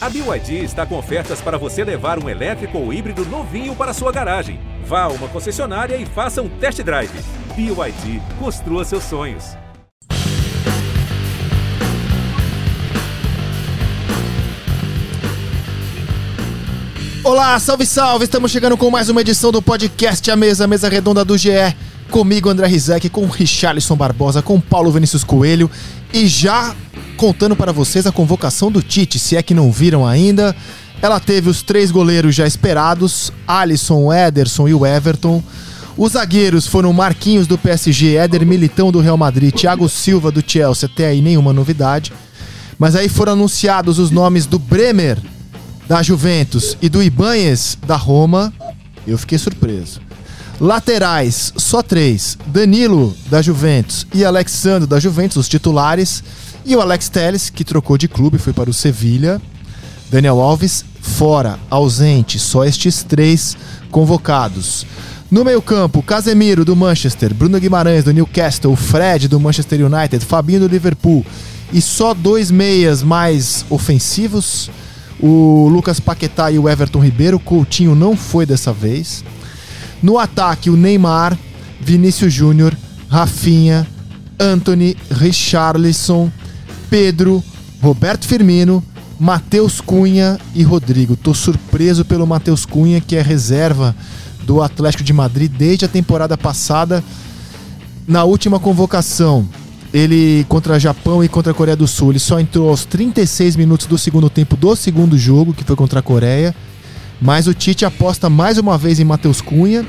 A BYD está com ofertas para você levar um elétrico ou híbrido novinho para sua garagem. Vá a uma concessionária e faça um test drive. BYD, construa seus sonhos. Olá, salve, salve! Estamos chegando com mais uma edição do podcast A Mesa, a mesa redonda do GE. Comigo, André Rizek, com Richarlison Barbosa, com Paulo Vinícius Coelho e já contando para vocês a convocação do Tite, se é que não viram ainda. Ela teve os três goleiros já esperados: Alisson, Ederson e o Everton. Os zagueiros foram Marquinhos do PSG, Éder Militão do Real Madrid, Thiago Silva do Chelsea, até aí nenhuma novidade. Mas aí foram anunciados os nomes do Bremer da Juventus e do Ibanhes da Roma. Eu fiquei surpreso. Laterais, só três: Danilo da Juventus e Alexandre da Juventus, os titulares. E o Alex Telles, que trocou de clube, foi para o Sevilha. Daniel Alves, fora, ausente, só estes três convocados. No meio-campo, Casemiro do Manchester, Bruno Guimarães do Newcastle, Fred do Manchester United, Fabinho do Liverpool e só dois meias mais ofensivos, o Lucas Paquetá e o Everton Ribeiro. Coutinho não foi dessa vez. No ataque, o Neymar, Vinícius Júnior, Rafinha, Anthony, Richarlison, Pedro, Roberto Firmino, Matheus Cunha e Rodrigo. Tô surpreso pelo Matheus Cunha, que é reserva do Atlético de Madrid desde a temporada passada. Na última convocação, ele contra Japão e contra a Coreia do Sul, ele só entrou aos 36 minutos do segundo tempo do segundo jogo, que foi contra a Coreia. Mas o Tite aposta mais uma vez em Matheus Cunha,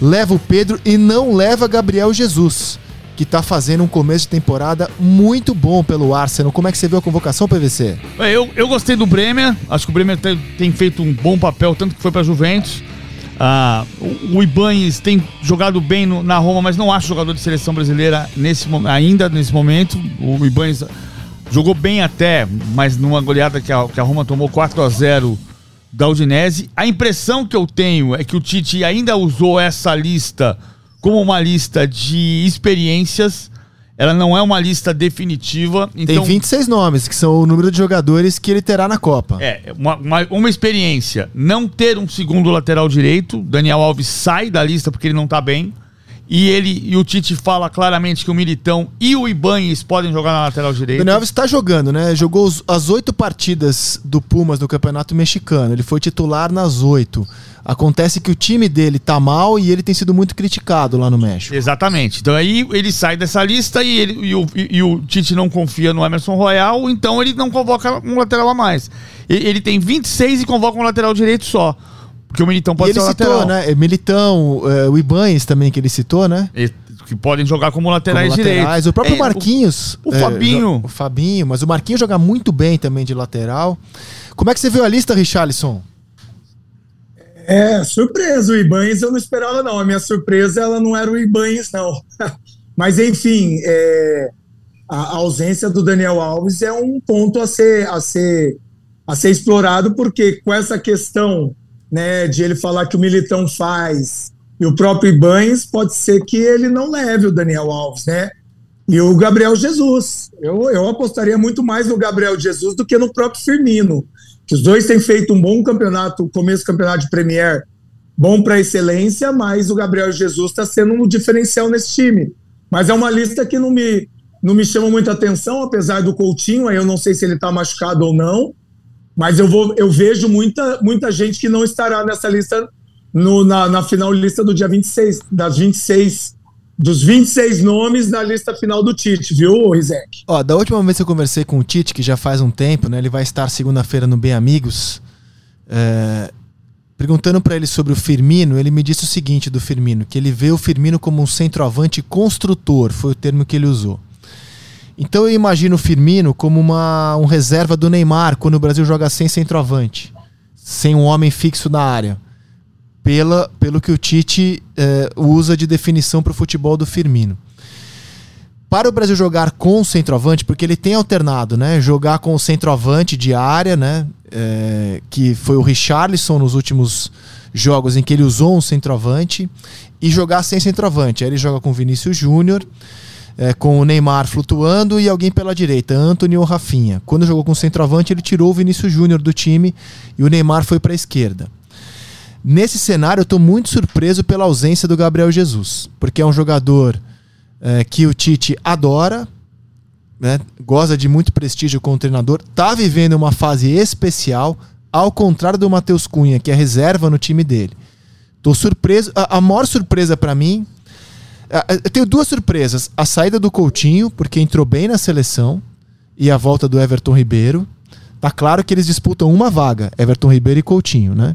leva o Pedro e não leva Gabriel Jesus que está fazendo um começo de temporada muito bom pelo Arsenal. Como é que você viu a convocação, PVC? É, eu, eu gostei do Bremer, acho que o Bremer tem, tem feito um bom papel, tanto que foi para Juventus. Ah, o, Ibanez tem jogado bem no, na Roma, mas não acho jogador de seleção brasileira nesse, ainda nesse momento. O Ibanez jogou bem até, mas numa goleada que a, que a Roma tomou 4 a 0 da Udinese. A impressão que eu tenho é que o Tite ainda usou essa lista como uma lista de experiências. Ela não é uma lista definitiva. Então... Tem 26 nomes, que são o número de jogadores que ele terá na Copa. É, uma, uma, uma, experiência. Não ter um segundo lateral direito. Daniel Alves sai da lista porque ele não tá bem. E ele e o Tite fala claramente que o Militão e o Ibanez podem jogar na lateral direita. O Daniel Alves está jogando, né? Jogou as oito partidas do Pumas no Campeonato Mexicano. Ele foi titular nas oito. Acontece que o time dele tá mal e ele tem sido muito criticado lá no México. Exatamente. Então aí ele sai dessa lista e, ele, e, o, e o Tite não confia no Emerson Royal, então ele não convoca um lateral a mais. Ele tem 26 e convoca um lateral direito só. Porque o Militão pode e ele ser citou, lateral. né? Militão, é, o Ibanez também que ele citou, né? E, que podem jogar como laterais, como laterais. direitos. O próprio é, Marquinhos. O, o é, Fabinho. O Fabinho, mas o Marquinhos joga muito bem também de lateral. Como é que você viu a lista, Richarlison? É, surpresa, o Ibanez eu não esperava, não. A minha surpresa ela não era o Ibanez, não. Mas, enfim, é, a, ausência do Daniel Alves é um ponto a ser, a ser, a ser explorado, porque com essa questão né, de ele falar que o Militão faz e o próprio Ibanez, pode ser que ele não leve o Daniel Alves, né? E o Gabriel Jesus. Eu, eu apostaria muito mais no Gabriel Jesus do que no próprio Firmino que os dois têm feito um bom campeonato, começo do campeonato de Premier, bom para excelência, mas o Gabriel Jesus está sendo um diferencial nesse time. Mas é uma lista que não me, não me chama muita atenção, apesar do Coutinho, aí eu não sei se ele está machucado ou não, mas eu, vou, eu vejo muita, muita gente que não estará nessa lista no, na, na final lista do dia 26, das 26 dos 26 nomes na lista final do Tite, viu, Rizek? Ó, da última vez que eu conversei com o Tite, que já faz um tempo, né? Ele vai estar segunda-feira no Bem Amigos. É, perguntando para ele sobre o Firmino, ele me disse o seguinte do Firmino, que ele vê o Firmino como um centroavante construtor, foi o termo que ele usou. Então eu imagino o Firmino como uma, um reserva do Neymar quando o Brasil joga sem centroavante, sem um homem fixo na área pela, pelo que o Tite é, usa de definição para o futebol do Firmino. Para o Brasil jogar com o centroavante, porque ele tem alternado, né? Jogar com o centroavante de área, né? É, que foi o Richarlison nos últimos jogos em que ele usou um centroavante, e jogar sem centroavante. Aí ele joga com o Vinícius Júnior. É, com o Neymar flutuando e alguém pela direita, Anthony ou Rafinha. Quando jogou com o centroavante, ele tirou o Vinícius Júnior do time e o Neymar foi para a esquerda. Nesse cenário, eu estou muito surpreso pela ausência do Gabriel Jesus, porque é um jogador é, que o Tite adora, né, goza de muito prestígio como treinador, está vivendo uma fase especial, ao contrário do Matheus Cunha, que é reserva no time dele. Tô surpreso. A, a maior surpresa para mim. A, eu tenho duas surpresas. A saída do Coutinho, porque entrou bem na seleção, e a volta do Everton Ribeiro. Tá claro que eles disputam uma vaga, Everton Ribeiro e Coutinho, né?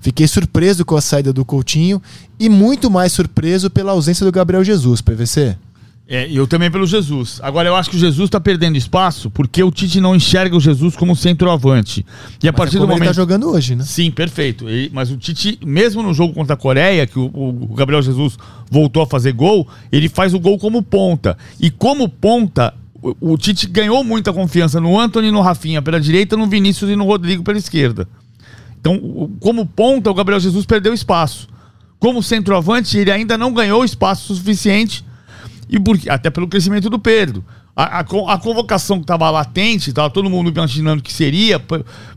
Fiquei surpreso com a saída do Coutinho e muito mais surpreso pela ausência do Gabriel Jesus, PVC. É, eu também pelo Jesus. Agora eu acho que o Jesus está perdendo espaço porque o Tite não enxerga o Jesus como centroavante. E a Mas partir é do momento ele tá jogando hoje, né? Sim, perfeito. E- mas o Tite, mesmo no jogo contra a Coreia, que o, o Gabriel Jesus voltou a fazer gol, ele faz o gol como ponta. E como ponta, o, o Tite ganhou muita confiança no Anthony e no Rafinha pela direita, no Vinícius e no Rodrigo pela esquerda. Então, como ponta, o Gabriel Jesus perdeu espaço. Como centroavante, ele ainda não ganhou espaço suficiente, e porque, até pelo crescimento do Pedro. A, a a convocação que estava latente, estava todo mundo imaginando que seria,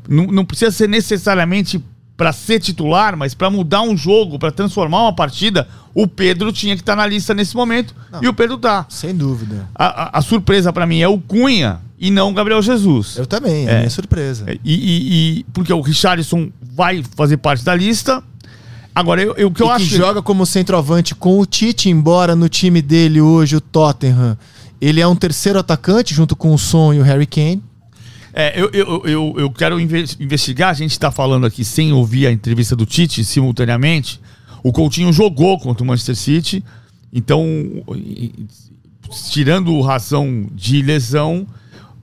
não, não precisa ser necessariamente para ser titular, mas para mudar um jogo, para transformar uma partida, o Pedro tinha que estar na lista nesse momento e o Pedro tá. Sem dúvida. A, a- a surpresa para mim é o Cunha e não o Gabriel Jesus. Eu também, é, É. minha surpresa. E, e- e- porque o Richarlison vai fazer parte da lista. Agora, eu, eu- o que eu e acho. que joga como centroavante com o Tite, embora no time dele hoje, o Tottenham, ele é um terceiro atacante junto com o Son e o Harry Kane. É, eu, eu, eu, eu quero inve- investigar. A gente está falando aqui sem ouvir a entrevista do Tite simultaneamente. O Coutinho jogou contra o Manchester City. Então, tirando razão de lesão.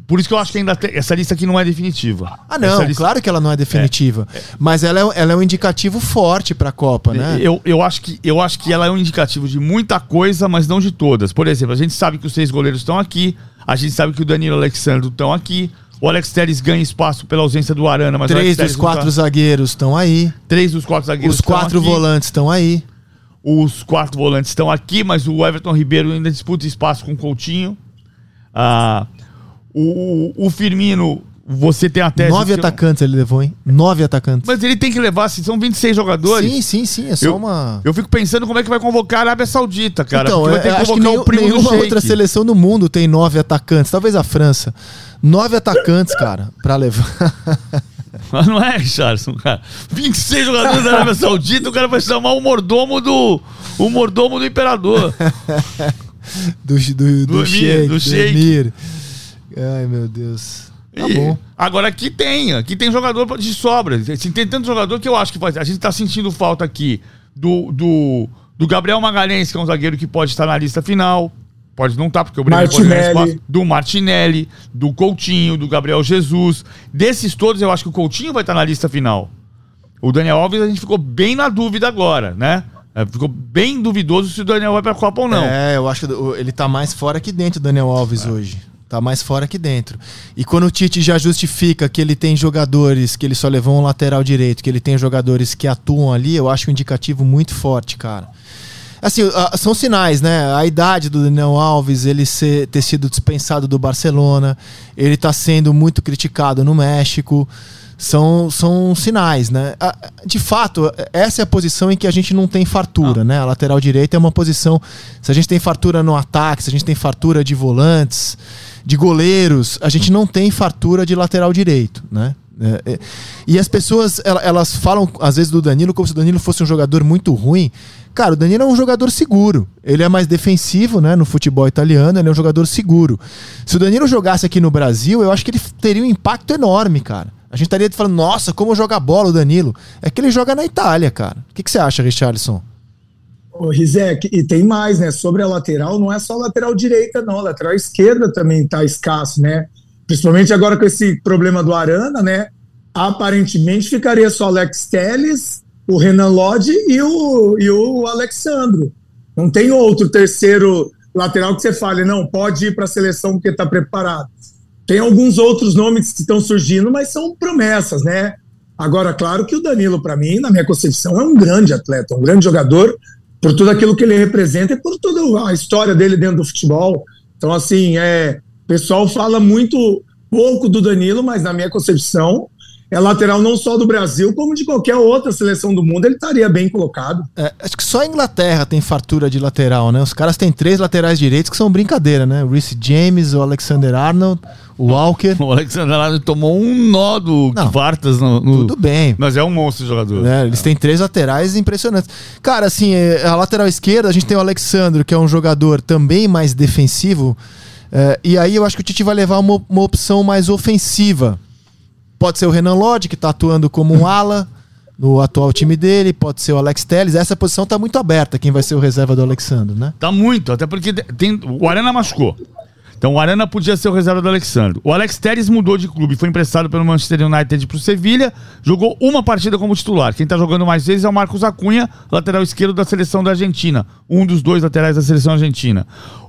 Por isso que eu acho que ainda tem- essa lista aqui não é definitiva. Ah, não, lista- claro que ela não é definitiva. Mas ela é, ela é um indicativo forte pra Copa, né? Eu, eu, acho que, eu acho que ela é um indicativo de muita coisa, mas não de todas. Por exemplo, a gente sabe que os seis goleiros estão aqui, a gente sabe que o Danilo Alexandre estão aqui, o Alex Telles ganha espaço pela ausência do Arana, mas Três dos quatro tá- zagueiros estão aí. Três dos quatro zagueiros Os estão quatro aqui. volantes estão aí. Os quatro volantes estão aqui, mas o Everton Ribeiro ainda disputa espaço com o Coutinho. Ah, o, o- o Firmino, você tem a tese... Nove atacantes ele levou, hein? Nove atacantes. Mas ele tem que levar, se são 26 jogadores... Sim, sim, sim. É só Eu, uma. eu fico pensando como é que vai convocar a Arábia Saudita, cara. então, vai ter eu que acho que nenhum, do nenhuma outra seleção do mundo tem nove atacantes. Talvez a França. Nove atacantes, cara, pra levar. Mas não é, Richardson, cara. 26 jogadores da Arábia Saudita, o cara vai chamar o mordomo do. O mordomo do imperador. do, do, do, Do Emir, Sheik, do do Sheik. Emir. Ai, meu Deus. Tá bom. Agora aqui tem, aqui tem jogador de sobra. Assim, tem tanto jogador que eu acho que faz. A gente tá sentindo falta aqui do, do, do Gabriel Magalhães, que é um zagueiro que pode estar na lista final. Pode não estar, porque o Breno pode Martinelli. espaço. Do Martinelli, do Coutinho, do Gabriel Jesus. Desses todos, eu acho que o Coutinho vai estar na lista final. O Daniel Alves, a gente ficou bem na dúvida agora, né? É, Ficou bem duvidoso se o Daniel vai pra Copa ou não. É, eu acho que ele tá mais fora que dentro, o Daniel Alves, hoje. Tá mais fora que dentro. E quando o Tite já justifica que ele tem jogadores, que ele só levou um lateral direito, que ele tem jogadores que atuam ali, eu acho um indicativo muito forte, cara. Assim, ah, são sinais, né? A idade do Daniel Alves, ele ser, ter sido dispensado do Barcelona, ele tá sendo muito criticado no México. São, são sinais, né? Ah, De fato, essa é a posição em que a gente não tem fartura, né? A lateral direita é uma posição. Se a gente tem fartura no ataque, se a gente tem fartura de volantes, de goleiros, a gente não tem fartura de lateral direito, né? É, é, e as pessoas, ela- elas falam, às vezes, do Danilo como se o Danilo fosse um jogador muito ruim. Cara, o Danilo é um jogador seguro. Ele é mais defensivo, né? No futebol italiano, ele é um jogador seguro. Se o Danilo jogasse aqui no Brasil, eu acho que ele teria um impacto enorme, cara. A gente estaria falando, nossa, como joga bola o Danilo. É que ele joga na Itália, cara. O que, que você acha, Richarlison? Ô, Rizek, e tem mais, né? Sobre a lateral, não é só lateral direita, não. A lateral esquerda também está escasso, né? Principalmente agora com esse problema do Arana, né? Aparentemente ficaria só Alex Telles, o Renan Lodge e o, e o Alexandro. Não tem outro terceiro lateral que você fale, não, pode ir para a seleção porque está preparado. Tem alguns outros nomes que estão surgindo, mas são promessas, né? Agora, claro que o Danilo, para mim, na minha concepção, é um grande atleta, um grande jogador, por tudo aquilo que ele representa e por toda a história dele dentro do futebol. Então, assim, é, o pessoal fala muito pouco do Danilo, mas na minha concepção, é lateral não só do Brasil, como de qualquer outra seleção do mundo, ele estaria bem colocado. É, acho que só a Inglaterra tem fartura de lateral, né? Os caras têm três laterais direitos que são brincadeira, né? O Reece James, o Alexander Arnold, o Walker. O Alexander Arnold tomou um nó do Vartas no, no, Tudo bem. Mas é um monstro jogador. É, eles têm três laterais impressionantes. Cara, assim, é, a lateral esquerda, a gente tem o Alexandre, que é um jogador também mais defensivo. É, e aí eu acho que o Tite vai levar uma, uma opção mais ofensiva. Pode ser o Renan Lodge, que está atuando como um ala no atual time dele, pode ser o Alex Telles. Essa posição está muito aberta, quem vai ser o reserva do Alexandre, né? Tá muito, até porque tem, o Arana machucou. Então o Arana podia ser o reserva do Alexandre. O Alex Telles mudou de clube, foi emprestado pelo Manchester United para o Sevilha, jogou uma partida como titular. Quem está jogando mais vezes é o Marcos Acunha, lateral esquerdo da seleção da Argentina, um dos dois laterais da seleção argentina.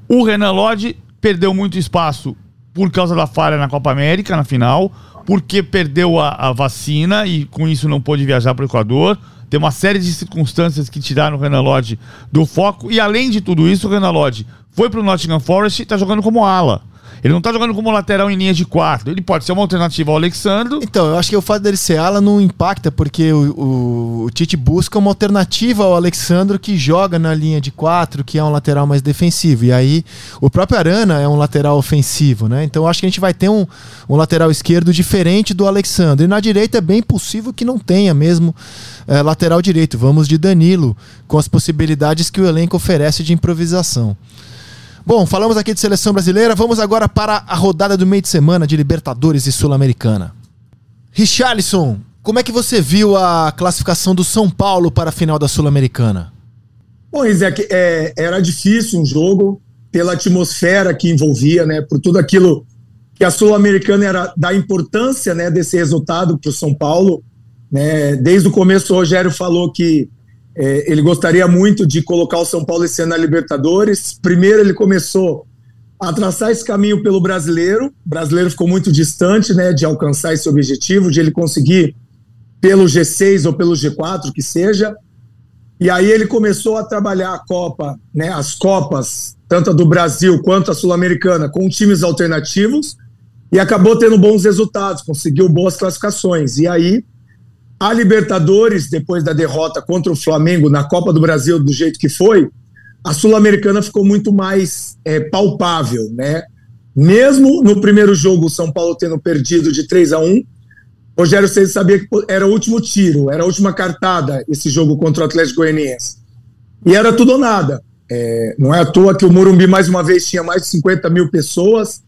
O Renan Lodge perdeu muito espaço por causa da falha na Copa América, na final porque perdeu a, a vacina e com isso não pôde viajar para o Equador. Tem uma série de circunstâncias que tiraram o Renan Lodge do foco. E além de tudo isso, o Renan Lodge foi para o Nottingham Forest e está jogando como ala. Ele não tá jogando como lateral em linha de quatro. Ele pode ser uma alternativa ao Alexandre. Então, eu acho que o fato dele ser ala não impacta, porque o, o, o Tite busca uma alternativa ao Alexandre que joga na linha de quatro, que é um lateral mais defensivo. E aí, o próprio Arana é um lateral ofensivo, né? Então, eu acho que a gente vai ter um, um lateral esquerdo diferente do Alexandre. E na direita é bem possível que não tenha mesmo é, lateral direito. Vamos de Danilo, com as possibilidades que o elenco oferece de improvisação. Bom, falamos aqui de seleção brasileira, vamos agora para a rodada do meio de semana de Libertadores e Sul-Americana. Richarlison, como é que você viu a classificação do São Paulo para a final da Sul-Americana? Bom, Isaac, é, era difícil um jogo pela atmosfera que envolvia, né, por tudo aquilo que a Sul-Americana era da importância, né, desse resultado para o São Paulo. Né, desde o começo o Rogério falou que é, ele gostaria muito de colocar o São Paulo esse ano na Libertadores. Primeiro, ele começou a traçar esse caminho pelo brasileiro. O brasileiro ficou muito distante né, de alcançar esse objetivo, de ele conseguir pelo G6 ou pelo G4, que seja. E aí ele começou a trabalhar a Copa, né, as Copas, tanto a do Brasil quanto a Sul-Americana, com times alternativos, e acabou tendo bons resultados, conseguiu boas classificações. E aí a Libertadores, depois da derrota contra o Flamengo na Copa do Brasil, do jeito que foi, a Sul-Americana ficou muito mais é, palpável, né? Mesmo no primeiro jogo, o São Paulo tendo perdido de 3 a 1 Rogério Ceni sabia que era o último tiro, era a última cartada esse jogo contra o Atlético Goianiense. E era tudo ou nada. É, não é à toa que o Morumbi, mais uma vez, tinha mais de 50 mil pessoas.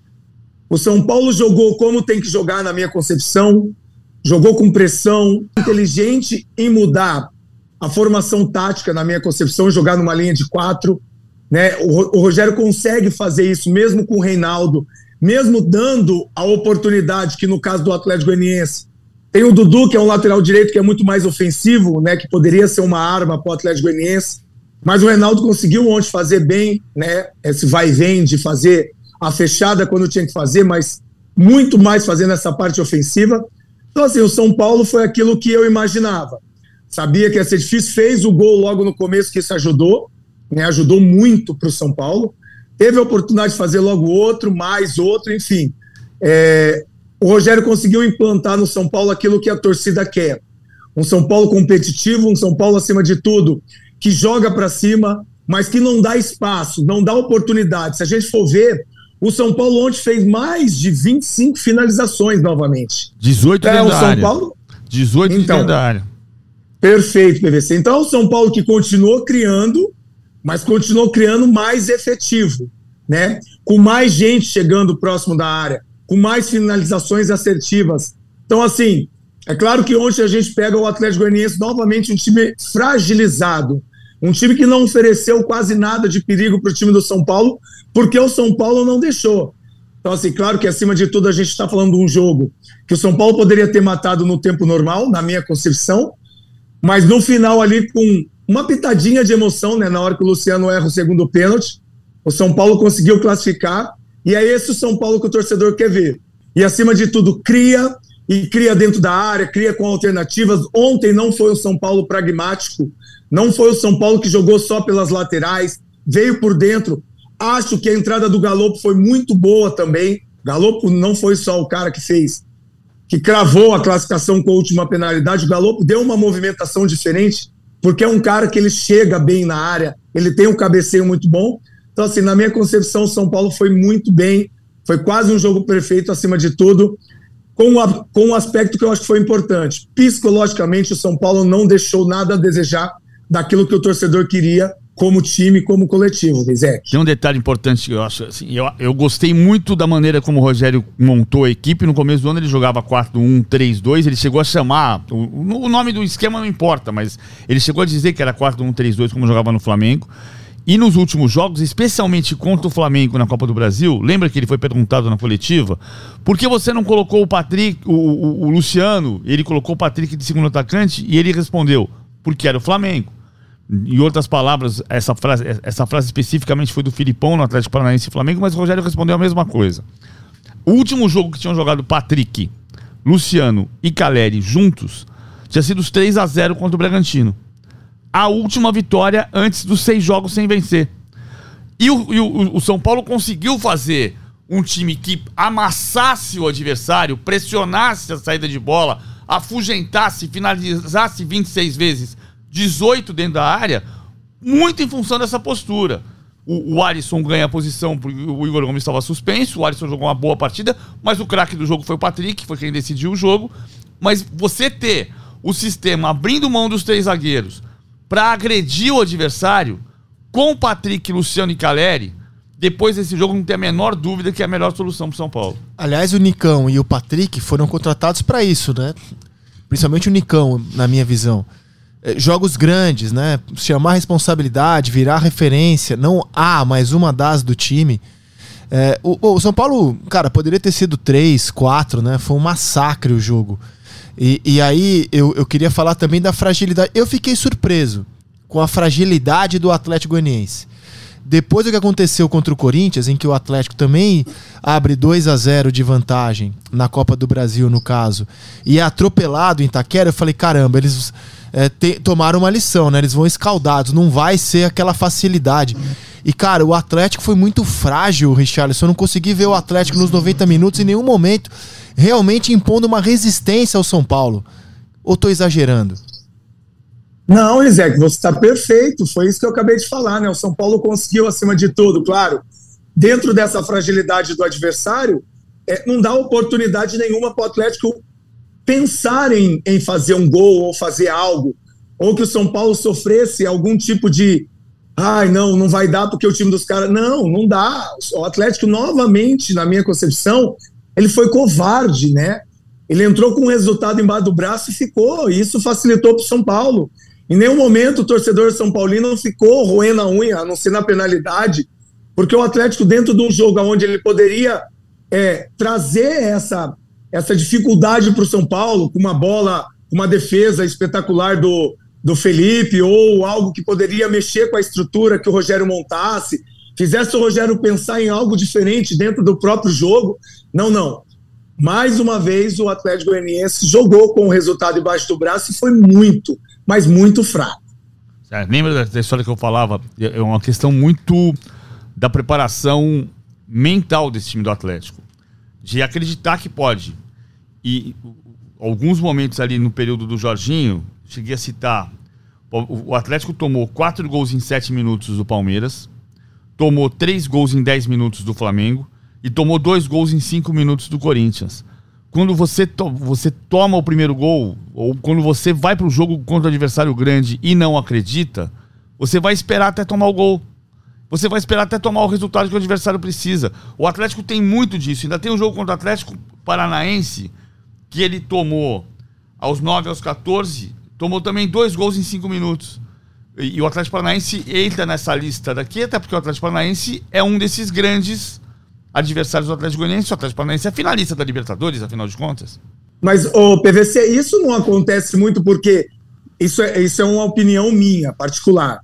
O São Paulo jogou como tem que jogar, na minha concepção, jogou com pressão, inteligente em mudar a formação tática, na minha concepção, jogar numa linha de quatro. Né? O, o Rogério consegue fazer isso mesmo com o Reinaldo, mesmo dando a oportunidade que, no caso do Atlético Goianiense, tem o Dudu, que é um lateral direito que é muito mais ofensivo, né? que poderia ser uma arma para o Atlético Goianiense. Mas o Reinaldo conseguiu ontem fazer bem, né? Esse vai e vem de fazer a fechada quando tinha que fazer, mas muito mais fazendo essa parte ofensiva. Então, assim, o São Paulo foi aquilo que eu imaginava. Sabia que ia ser difícil, fez o gol logo no começo, que isso ajudou, né? ajudou muito para o São Paulo. Teve a oportunidade de fazer logo outro, mais outro, enfim. É, o Rogério conseguiu implantar no São Paulo aquilo que a torcida quer. Um São Paulo competitivo, um São Paulo, acima de tudo, que joga para cima, mas que não dá espaço, não dá oportunidade. Se a gente for ver, o São Paulo ontem fez mais de 25 finalizações novamente. 18 é, o São área. Paulo 18 então, dentro da área. Perfeito, PVC. Então, é o São Paulo que continuou criando, mas continuou criando mais efetivo, né? Com mais gente chegando próximo da área, com mais finalizações assertivas. Então, assim, é claro que ontem a gente pega o Atlético Goianiense novamente um time fragilizado, um time que não ofereceu quase nada de perigo para o time do São Paulo, porque o São Paulo não deixou. Então, assim, claro que acima de tudo a gente está falando de um jogo que o São Paulo poderia ter matado no tempo normal, na minha concepção, mas no final ali com uma pitadinha de emoção, né, na hora que o Luciano erra o segundo pênalti, o São Paulo conseguiu classificar, e é esse o São Paulo que o torcedor quer ver. E acima de tudo, cria e cria dentro da área, cria com alternativas. Ontem não foi o São Paulo pragmático, não foi o São Paulo que jogou só pelas laterais, veio por dentro. Acho que a entrada do Galopo foi muito boa também. Galopo não foi só o cara que fez, que cravou a classificação com a última penalidade. O Galopo deu uma movimentação diferente, porque é um cara que ele chega bem na área, ele tem um cabeceio muito bom. Então, assim, na minha concepção, o São Paulo foi muito bem, foi quase um jogo perfeito acima de tudo com, a, com um aspecto que eu acho que foi importante. Psicologicamente, o São Paulo não deixou nada a desejar daquilo que o torcedor queria como time, como coletivo, Rizek. Tem um detalhe importante que eu acho, assim, eu, eu gostei muito da maneira como o Rogério montou a equipe. No começo do ano ele jogava 4-1-3-2, ele chegou a chamar, o, o nome do esquema não importa, mas ele chegou a dizer que era 4-1-3-2 como jogava no Flamengo. E nos últimos jogos, especialmente contra o Flamengo na Copa do Brasil, lembra que ele foi perguntado na coletiva? Por que você não colocou o Patrick, o, o, o Luciano? Ele colocou o Patrick de segundo atacante e ele respondeu: porque era o Flamengo. Em outras palavras, essa frase, essa frase especificamente foi do Filipão no Atlético Paranaense e Flamengo, mas o Rogério respondeu a mesma coisa. O último jogo que tinham jogado Patrick, Luciano e Caleri juntos tinha sido os 3 a 0 contra o Bragantino a última vitória antes dos seis jogos sem vencer. E o, e o, o São Paulo conseguiu fazer um time que amassasse o adversário, pressionasse a saída de bola, afugentasse, finalizasse 26 vezes, 18 dentro da área, muito em função dessa postura. O, o Alisson ganha a posição, porque o Igor Gomes estava suspenso, o Alisson jogou uma boa partida, mas o craque do jogo foi o Patrick, foi quem decidiu o jogo. Mas você ter o sistema abrindo mão dos três zagueiros, para agredir o adversário com Patrick, Luciano e Caleri, depois desse jogo não tem a menor dúvida que é a melhor solução para São Paulo. Aliás, o Nicão e o Patrick foram contratados para isso, né? Principalmente o Nicão, na minha visão. É, jogos grandes, né? Chamar responsabilidade, virar referência, não há mais uma das do time. É, o, o, São Paulo, cara, poderia ter sido três, quatro, né? Foi um massacre o jogo. E, e aí eu, eu queria falar também da fragilidade. Eu fiquei surpreso com a fragilidade do Atlético Goianiense. Depois do que aconteceu contra o Corinthians, em que o Atlético também abre 2 a 0 de vantagem na Copa do Brasil, no caso, e é atropelado em Itaquera, eu falei, caramba, eles é, te, tomaram uma lição, né? Eles vão escaldados, não vai ser aquela facilidade. E, cara, o Atlético foi muito frágil, Richarlison. Eu não consegui ver o Atlético nos 90 minutos em nenhum momento realmente impondo uma resistência ao São Paulo. Ou estou exagerando? Não, Isaac, você está perfeito. Foi isso que eu acabei de falar, né? O São Paulo conseguiu, acima de tudo, claro, dentro dessa fragilidade do adversário, é, não dá oportunidade nenhuma para o Atlético pensar em, em fazer um gol ou fazer algo, ou que o São Paulo sofresse algum tipo de ai, não, não vai dar porque o time dos caras. Não, não dá. O Atlético, novamente, na minha concepção, ele foi covarde, né? Ele entrou com o resultado embaixo do braço e ficou. E isso facilitou para o São Paulo. Em nenhum momento o torcedor São Paulino não ficou roendo a unha, a não ser na penalidade, porque o Atlético, dentro de um jogo onde ele poderia é, trazer essa, essa dificuldade para o São Paulo, com uma bola, uma defesa espetacular do, do Felipe, ou algo que poderia mexer com a estrutura que o Rogério montasse, fizesse o Rogério pensar em algo diferente dentro do próprio jogo. Não, não. Mais uma vez, o Atlético Goianiense jogou com o resultado embaixo do braço e foi muito, mas muito fraco. É, lembra da história que eu falava? É, é uma questão muito da preparação mental desse time do Atlético. De acreditar que pode. E alguns momentos ali no período do Jorginho, cheguei a citar. O Atlético tomou quatro gols em sete minutos do Palmeiras tomou três gols em 10 minutos do Flamengo e tomou dois gols em cinco minutos do Corinthians. Quando você, to você toma o primeiro gol, ou quando você vai para o jogo contra o adversário grande e não acredita, você vai esperar até tomar o gol. Você vai esperar até tomar o resultado que o adversário precisa. O Atlético tem muito disso. Ainda tem um jogo contra o Atlético Paranaense que ele tomou aos 9 aos 14, tomou também dois gols em cinco minutos. E o Atlético Paranaense entra nessa lista daqui, até porque o Atlético Paranaense é um desses grandes adversários do Atlético Goianiense. O Atlético Paranaense é finalista da Libertadores, afinal de contas. Mas, o PVC, isso não acontece muito porque isso é, isso é uma opinião minha, particular.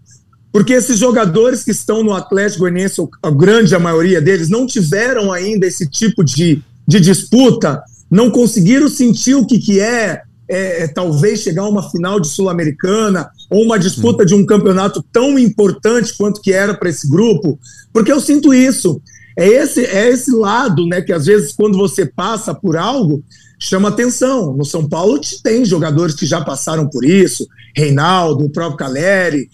Porque esses jogadores que estão no Atlético Goianiense, a grande a maioria deles, não tiveram ainda esse tipo de, de disputa não conseguiram sentir o que, que é, é, é talvez chegar a uma final de Sul-Americana ou uma disputa de um campeonato tão importante quanto que era para esse grupo, porque eu sinto isso. É esse, é esse lado, né, que às vezes quando você passa por algo, chama atenção. No São Paulo tem jogadores que já passaram por isso, Reinaldo, o próprio Caleri,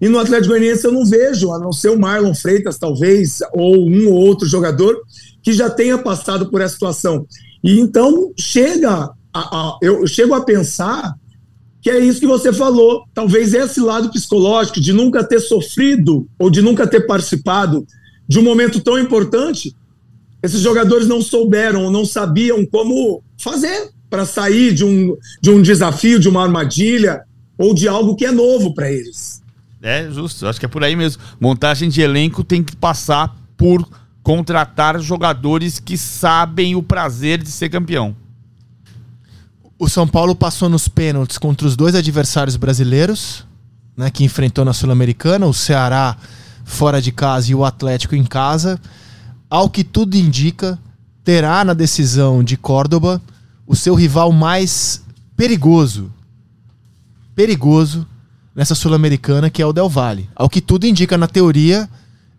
e no Atlético Goianiense eu não vejo, a não ser o Marlon Freitas, talvez, ou um ou outro jogador que já tenha passado por essa situação. E então chega, a, a, eu chego a pensar que é isso que você falou. Talvez esse lado psicológico de nunca ter sofrido ou de nunca ter participado de um momento tão importante, esses jogadores não souberam ou não sabiam como fazer para sair de um, de um desafio, de uma armadilha ou de algo que é novo para eles. É justo, acho que é por aí mesmo. Montagem de elenco tem que passar por contratar jogadores que sabem o prazer de ser campeão. O São Paulo passou nos pênaltis contra os dois adversários brasileiros, né, que enfrentou na Sul-Americana, o Ceará fora de casa e o Atlético em casa. Ao que tudo indica, terá na decisão de Córdoba o seu rival mais perigoso. Perigoso nessa Sul-Americana, que é o Del Valle. Ao que tudo indica na teoria,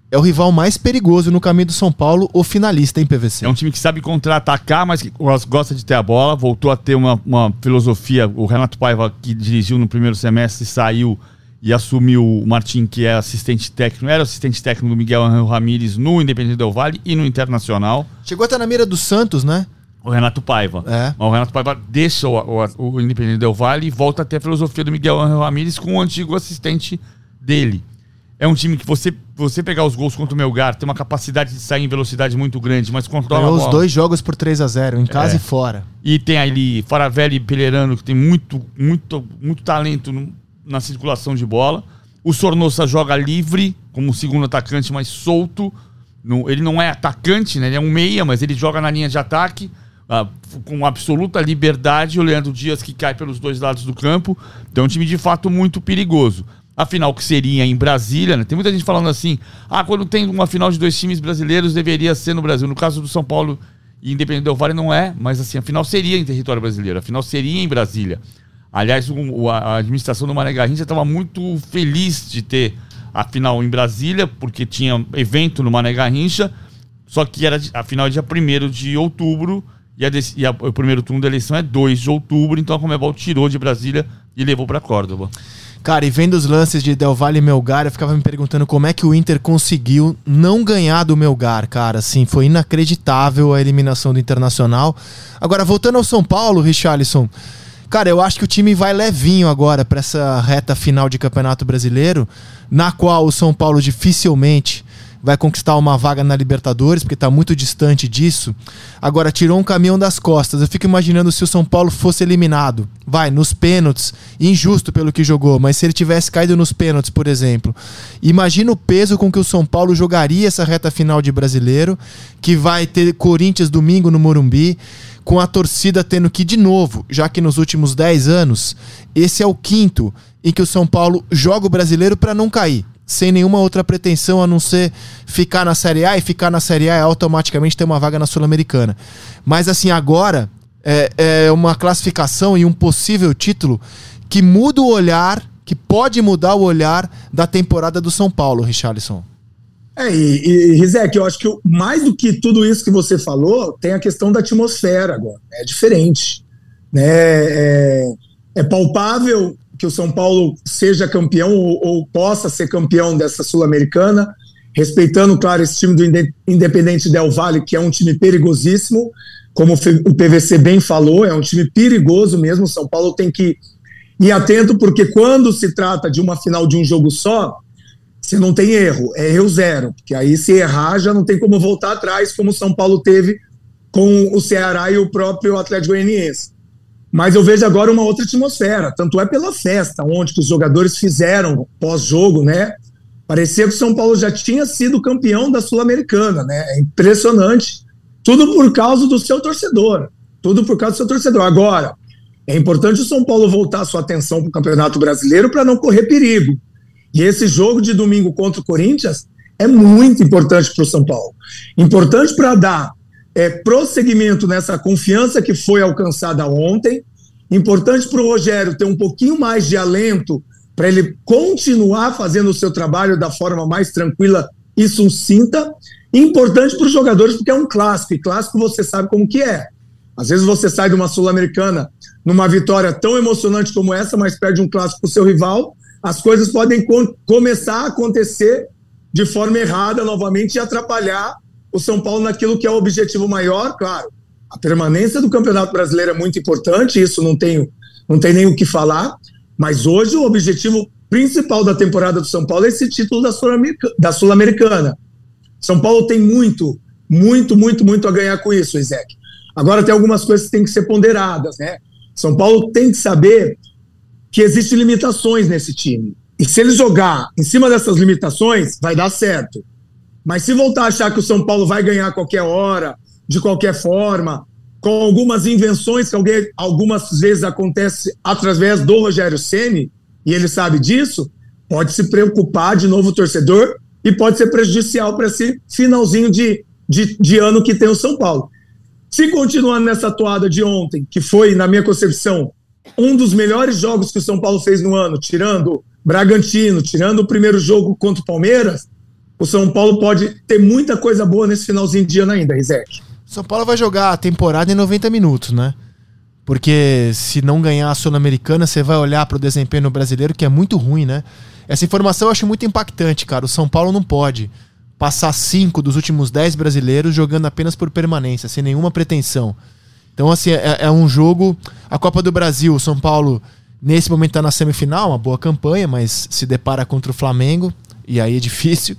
é o rival mais perigoso no caminho do São Paulo, o finalista em PVC. É um time que sabe contra-atacar, mas que gosta de ter a bola. Voltou a ter uma, uma filosofia. O Renato Paiva, que dirigiu no primeiro semestre, saiu e assumiu o Martim, que é assistente técnico, era assistente técnico do Miguel Angel Ramírez no Independente Del Valle e no Internacional. Chegou até na mira do Santos, né? O Renato Paiva. É. O Renato Paiva deixa o, o, o Independente Del Valle e volta a ter a filosofia do Miguel Angel Ramírez com o antigo assistente dele. É um time que você, você pegar os gols contra o Melgar, tem uma capacidade de sair em velocidade muito grande, mas controla Ganhou os dois jogos por 3 a 0 em casa é. e fora. E tem ali Faravelli e Pelerano, que tem muito, muito, muito talento no, na circulação de bola. O Sornosa joga livre, como segundo atacante, mas solto. No, ele não é atacante, né? Ele é um meia, mas ele joga na linha de ataque uh, com absoluta liberdade, o Leandro Dias que cai pelos dois lados do campo. Então é um time de fato muito perigoso. A final que seria em Brasília, né? Tem muita gente falando assim: ah, quando tem uma final de dois times brasileiros, deveria ser no Brasil. No caso do São Paulo e Independente Del Vale não é, mas assim, a final seria em território brasileiro, a final seria em Brasília. Aliás, um, a administração do Mané Garrincha estava muito feliz de ter a final em Brasília, porque tinha evento no Mané Garrincha, só que era a final é dia 1 de outubro e, a, e a, o primeiro turno da eleição é 2 de outubro, então a Comebol tirou de Brasília e levou para Córdoba. Cara, e vendo os lances de Del Valle e Melgar, eu ficava me perguntando como é que o Inter conseguiu não ganhar do Melgar, cara. Assim, foi inacreditável a eliminação do Internacional. Agora, voltando ao São Paulo, Richarlison, cara, eu acho que o time vai levinho agora para essa reta final de Campeonato Brasileiro, na qual o São Paulo dificilmente vai conquistar uma vaga na Libertadores, porque está muito distante disso. Agora, tirou um caminhão das costas. Eu fico imaginando se o São Paulo fosse eliminado. Vai, nos pênaltis. Injusto pelo que jogou, mas se ele tivesse caído nos pênaltis, por exemplo. Imagina o peso com que o São Paulo jogaria essa reta final de brasileiro, que vai ter Corinthians domingo no Morumbi com a torcida tendo que, de novo, já que nos últimos 10 anos, esse é o quinto em que o São Paulo joga o brasileiro para não cair sem nenhuma outra pretensão a não ser ficar na Série A e ficar na Série A é automaticamente ter uma vaga na Sul-Americana. Mas assim, agora é, é uma classificação e um possível título que muda o olhar, que pode mudar o olhar da temporada do São Paulo, Richarlison. É, e, e Rizek, eu acho que mais do que tudo isso que você falou, tem a questão da atmosfera agora. É diferente. Né? É, é palpável que o São Paulo seja campeão ou, ou possa ser campeão dessa Sul-Americana, respeitando, claro, esse time do Independente Del Valle, que é um time perigosíssimo, como o PVC bem falou, é um time perigoso mesmo. O São Paulo tem que ir atento, porque quando se trata de uma final de um jogo só, você não tem erro, é erro zero, porque aí se errar já não tem como voltar atrás, como o São Paulo teve com o Ceará e o próprio Atlético Goianiense. Mas eu vejo agora uma outra atmosfera, tanto é pela festa, onde os jogadores fizeram pós-jogo, né? Parecia que o São Paulo já tinha sido campeão da Sul-Americana, né? É impressionante. Tudo por causa do seu torcedor. Tudo por causa do seu torcedor. Agora, é importante o São Paulo voltar sua atenção para o Campeonato Brasileiro para não correr perigo. E esse jogo de domingo contra o Corinthians é muito importante para o São Paulo. Importante para dar é, prosseguimento nessa confiança que foi alcançada ontem. Importante para o Rogério ter um pouquinho mais de alento para ele continuar fazendo o seu trabalho da forma mais tranquila e sucinta. Importante para os jogadores, porque é um clássico, e clássico você sabe como que é. Às vezes você sai de uma Sul-Americana numa vitória tão emocionante como essa, mas perde um clássico para o seu rival, as coisas podem começar a acontecer de forma errada novamente e atrapalhar o São Paulo naquilo que é o objetivo maior, claro. A permanência do Campeonato Brasileiro é muito importante, isso não tenho, não tem nem o que falar, mas hoje o objetivo principal da temporada do São Paulo é esse título da Sul-Americana. São Paulo tem muito, muito, muito, muito a ganhar com isso, Isaac. Agora tem algumas coisas que têm que ser ponderadas, né? São Paulo tem que saber que existem limitações nesse time. E se ele jogar em cima dessas limitações, vai dar certo. Mas se voltar a achar que o São Paulo vai ganhar a qualquer hora, de qualquer forma, com algumas invenções que alguém, algumas vezes acontece através do Rogério Ceni e ele sabe disso, pode se preocupar de novo o torcedor e pode ser prejudicial para esse finalzinho de, de, de ano que tem o São Paulo. Se continuar nessa toada de ontem, que foi, na minha concepção, um dos melhores jogos que o São Paulo fez no ano, tirando Bragantino, tirando o primeiro jogo contra o Palmeiras, o São Paulo pode ter muita coisa boa nesse finalzinho de ano ainda, Rizek. São Paulo vai jogar a temporada em 90 minutos, né? Porque se não ganhar a Sul-Americana, você vai olhar para o desempenho brasileiro, que é muito ruim, né? Essa informação eu acho muito impactante, cara. O São Paulo não pode passar cinco dos últimos dez brasileiros jogando apenas por permanência, sem nenhuma pretensão. Então, assim, é, é um jogo. A Copa do Brasil, o São Paulo Nesse momento está na semifinal, uma boa campanha, mas se depara contra o Flamengo, e aí é difícil.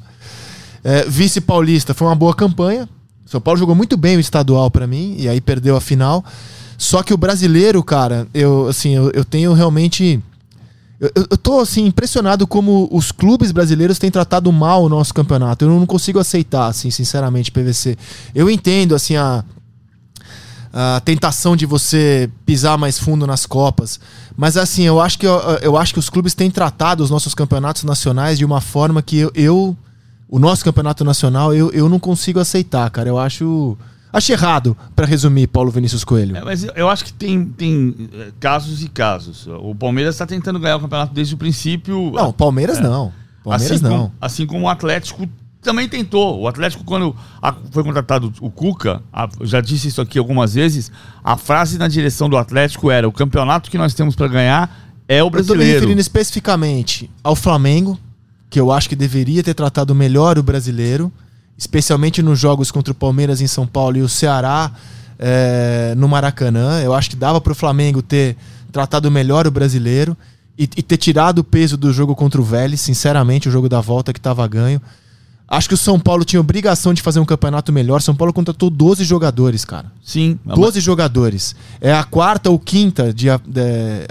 É, Vice Paulista foi uma boa campanha. São Paulo jogou muito bem o estadual para mim, e aí perdeu a final. Só que o brasileiro, cara, eu, assim, eu, eu tenho realmente. Eu, eu tô assim, impressionado como os clubes brasileiros têm tratado mal o nosso campeonato. Eu não consigo aceitar, assim, sinceramente, PVC. Eu entendo, assim, a, a tentação de você pisar mais fundo nas Copas. Mas assim, eu acho que, eu, eu acho que os clubes têm tratado os nossos campeonatos nacionais de uma forma que eu, eu o nosso campeonato nacional, eu, eu não consigo aceitar, cara. Eu acho. Acho errado, para resumir, Paulo Vinícius Coelho. É, mas eu acho que tem, tem é, casos e casos. O Palmeiras está tentando ganhar o campeonato desde o princípio. Não, Palmeiras é. não. Palmeiras assim não. Como, assim como o Atlético também tentou. O Atlético, quando foi contratado o Cuca, já disse isso aqui algumas vezes, a frase na direção do Atlético era: o campeonato que nós temos para ganhar é o brasileiro. Eu tô me referindo especificamente ao Flamengo, que eu acho que deveria ter tratado melhor o brasileiro, especialmente nos jogos contra o Palmeiras em São Paulo e o Ceará é, no Maracanã. Eu acho que dava para o Flamengo ter tratado melhor o brasileiro e, e ter tirado o peso do jogo contra o Vélez, sinceramente, o jogo da volta que estava ganho. Acho que o São Paulo tinha obrigação de fazer um campeonato melhor. São Paulo contratou 12 jogadores, cara. Sim. 12 jogadores. É a quarta ou quinta de, de,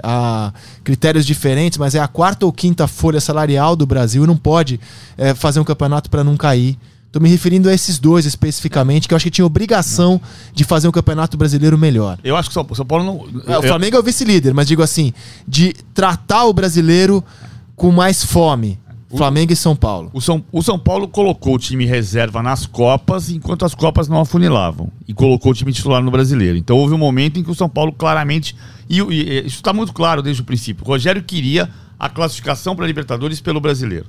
a critérios diferentes, mas é a quarta ou quinta folha salarial do Brasil e não pode é, fazer um campeonato para não cair. Tô me referindo a esses dois especificamente, que eu acho que tinha obrigação de fazer um campeonato brasileiro melhor. Eu acho que o São Paulo não. É, o Flamengo é o vice-líder, mas digo assim, de tratar o brasileiro com mais fome Flamengo e São Paulo. O São, o São Paulo colocou o time reserva nas Copas, enquanto as Copas não afunilavam. E colocou o time titular no brasileiro. Então houve um momento em que o São Paulo claramente. E, e isso está muito claro desde o princípio. O Rogério queria a classificação para a Libertadores pelo brasileiro.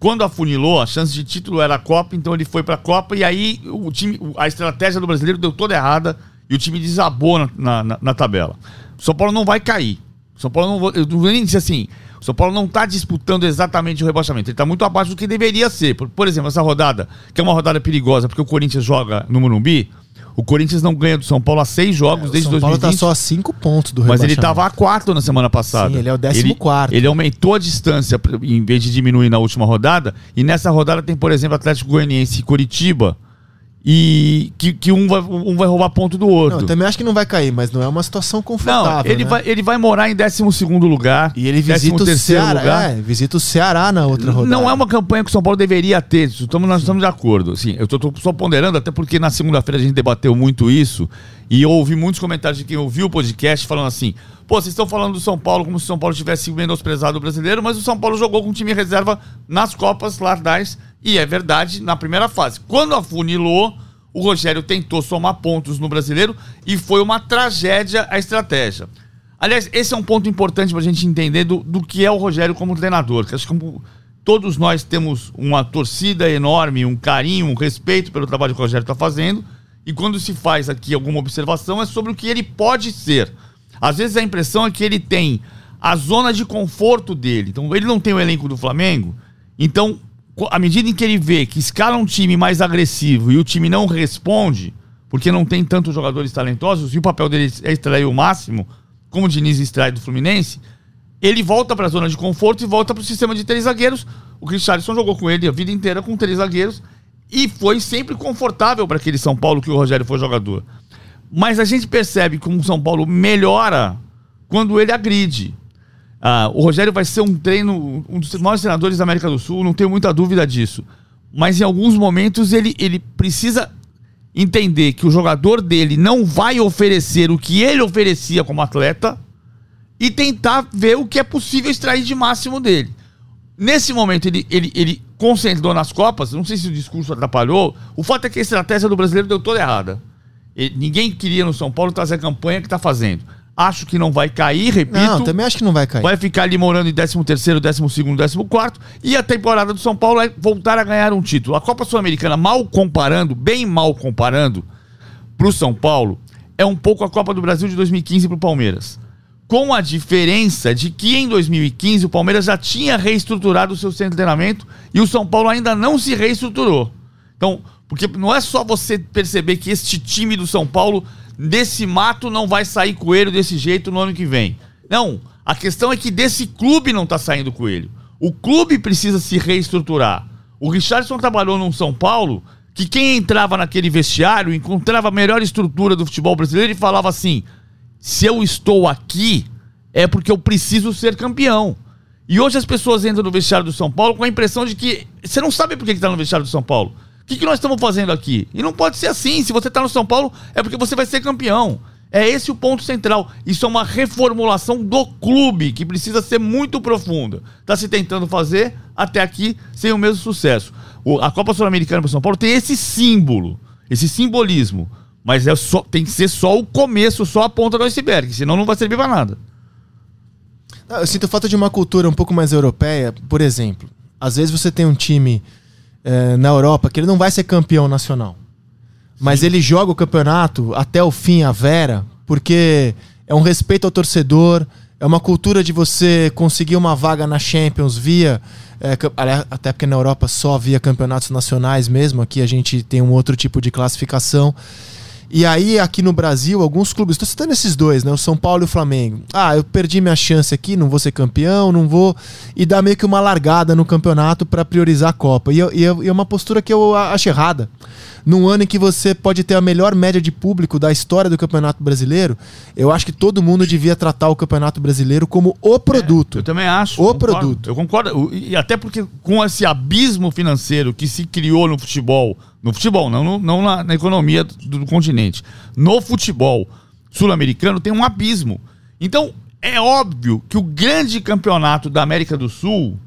Quando afunilou, a chance de título era a Copa, então ele foi para a Copa e aí o time, a estratégia do brasileiro deu toda errada e o time desabou na, na, na tabela. O São Paulo não vai cair. O São Paulo não. Eu não vou nem dizer assim o São Paulo não está disputando exatamente o rebaixamento. Ele está muito abaixo do que deveria ser. Por, por, exemplo, essa rodada, que é uma rodada perigosa, porque o Corinthians joga no Morumbi. O Corinthians não ganha do São Paulo há seis jogos é, desde 2020. O São Paulo está só a cinco pontos do Mas ele estava a quarto na semana passada. Sim, ele é o décimo ele, quarto. Ele aumentou a distância em vez de diminuir na última rodada. E nessa rodada tem, por exemplo, Atlético Goianiense e Curitiba e que, que um, vai, um vai roubar ponto do outro. Não, também acho que não vai cair, mas não é uma situação confortável. Não, ele, né? vai, ele vai morar em 12 lugar. E ele visita o Ceará. Lugar. É, visita o Ceará na outra rodada. Não é uma campanha que o São Paulo deveria ter. Estamos, nós estamos de acordo. Assim, eu estou só ponderando, até porque na segunda-feira a gente debateu muito isso. E eu ouvi muitos comentários de quem ouviu o podcast falando assim: pô, vocês estão falando do São Paulo como se o São Paulo tivesse menosprezado o brasileiro, mas o São Paulo jogou com time reserva nas Copas Lardais. E é verdade, na primeira fase. Quando afunilou O Rogério tentou somar pontos no brasileiro e foi uma tragédia a estratégia. Aliás, esse é um ponto importante para a gente entender do, do que é o Rogério como treinador. Que acho que todos nós temos uma torcida enorme, um carinho, um respeito pelo trabalho que o Rogério está fazendo. E quando se faz aqui alguma observação é sobre o que ele pode ser. Às vezes a impressão é que ele tem a zona de conforto dele. Então ele não tem o elenco do Flamengo. Então, à medida em que ele vê que escala um time mais agressivo e o time não responde, porque não tem tantos jogadores talentosos, e o papel dele é extrair o máximo, como o Diniz extrai do Fluminense, ele volta para a zona de conforto e volta para o sistema de três zagueiros. O Richardson jogou com ele a vida inteira com três zagueiros e foi sempre confortável para aquele São Paulo que o Rogério foi jogador. Mas a gente percebe como o São Paulo melhora quando ele agride. Ah, o Rogério vai ser um treino, um dos maiores treinadores da América do Sul, não tenho muita dúvida disso. Mas em alguns momentos ele, ele precisa entender que o jogador dele não vai oferecer o que ele oferecia como atleta e tentar ver o que é possível extrair de máximo dele. Nesse momento, ele, ele, ele concentrou nas Copas, não sei se o discurso atrapalhou. O fato é que a estratégia do brasileiro deu toda errada. Ele, ninguém queria no São Paulo trazer a campanha que está fazendo. Acho que não vai cair, repito. Não, também acho que não vai cair. Vai ficar ali morando em 13 terceiro, 12 segundo, 14 quarto e a temporada do São Paulo é voltar a ganhar um título. A Copa Sul-Americana, mal comparando, bem mal comparando, para o São Paulo, é um pouco a Copa do Brasil de 2015 para o Palmeiras. Com a diferença de que em 2015 o Palmeiras já tinha reestruturado o seu centro de treinamento e o São Paulo ainda não se reestruturou. Então, porque não é só você perceber que este time do São Paulo desse mato não vai sair coelho desse jeito no ano que vem. Não, a questão é que desse clube não está saindo coelho. O clube precisa se reestruturar. O Richardson trabalhou num São Paulo que quem entrava naquele vestiário encontrava a melhor estrutura do futebol brasileiro e falava assim: se eu estou aqui, é porque eu preciso ser campeão. E hoje as pessoas entram no vestiário do São Paulo com a impressão de que você não sabe por que está no vestiário do São Paulo. O que, que nós estamos fazendo aqui? E não pode ser assim. Se você está no São Paulo, é porque você vai ser campeão. É esse o ponto central. Isso é uma reformulação do clube que precisa ser muito profunda. Está se tentando fazer até aqui sem o mesmo sucesso. O, a Copa Sul-Americana para São Paulo tem esse símbolo, esse simbolismo. Mas é só, tem que ser só o começo, só a ponta do iceberg, senão não vai servir para nada. Eu sinto falta de uma cultura um pouco mais europeia. Por exemplo, às vezes você tem um time é, na Europa que ele não vai ser campeão nacional. Mas ele joga o campeonato até o fim, a vera, porque é um respeito ao torcedor, é uma cultura de você conseguir uma vaga na Champions via. É, até porque na Europa só via campeonatos nacionais mesmo, aqui a gente tem um outro tipo de classificação. E aí, aqui no Brasil, alguns clubes, estou citando esses dois, né? O São Paulo e o Flamengo. Ah, eu perdi minha chance aqui, não vou ser campeão, não vou. E dá meio que uma largada no campeonato para priorizar a Copa. E, e, e é uma postura que eu acho errada num ano em que você pode ter a melhor média de público da história do Campeonato Brasileiro, eu acho que todo mundo devia tratar o Campeonato Brasileiro como o produto. É, eu também acho. O concordo, produto. Eu concordo. E até porque com esse abismo financeiro que se criou no futebol, no futebol, não, no, não na, na, economia do, do continente, no futebol sul-americano tem um abismo. Então, é óbvio que o grande campeonato da América do Sul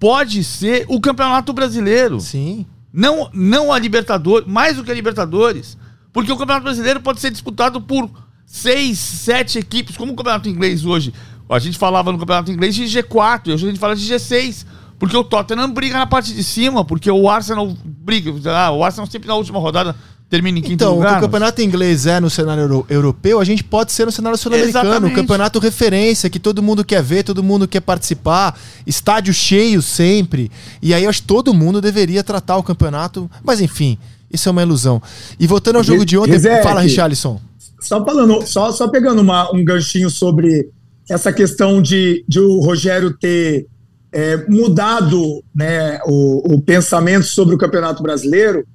pode ser o Campeonato Brasileiro. Sim. Não, não a Libertadores, mais do que a Libertadores. Porque o Campeonato Brasileiro pode ser disputado por seis, sete equipes, como o Campeonato Inglês hoje. A gente falava no Campeonato Inglês de G4, hoje a gente fala de G6. Porque o Tottenham briga na parte de cima, porque o Arsenal briga. Ah, o Arsenal sempre na última rodada termina em quinto então, lugar. Então, o campeonato inglês é no cenário euro europeu, a gente pode ser no cenário sul-americano, campeonato referência, que todo mundo quer ver, todo mundo quer participar, estádio cheio sempre. E aí eu acho que todo mundo deveria tratar o campeonato, mas enfim, isso é uma ilusão. E voltando ao jogo de ontem, fala, Richarlison. Só falando, só, só pegando uma, um ganchinho sobre essa questão de, de o Rogério ter é, mudado né, o, o pensamento sobre o Campeonato Brasileiro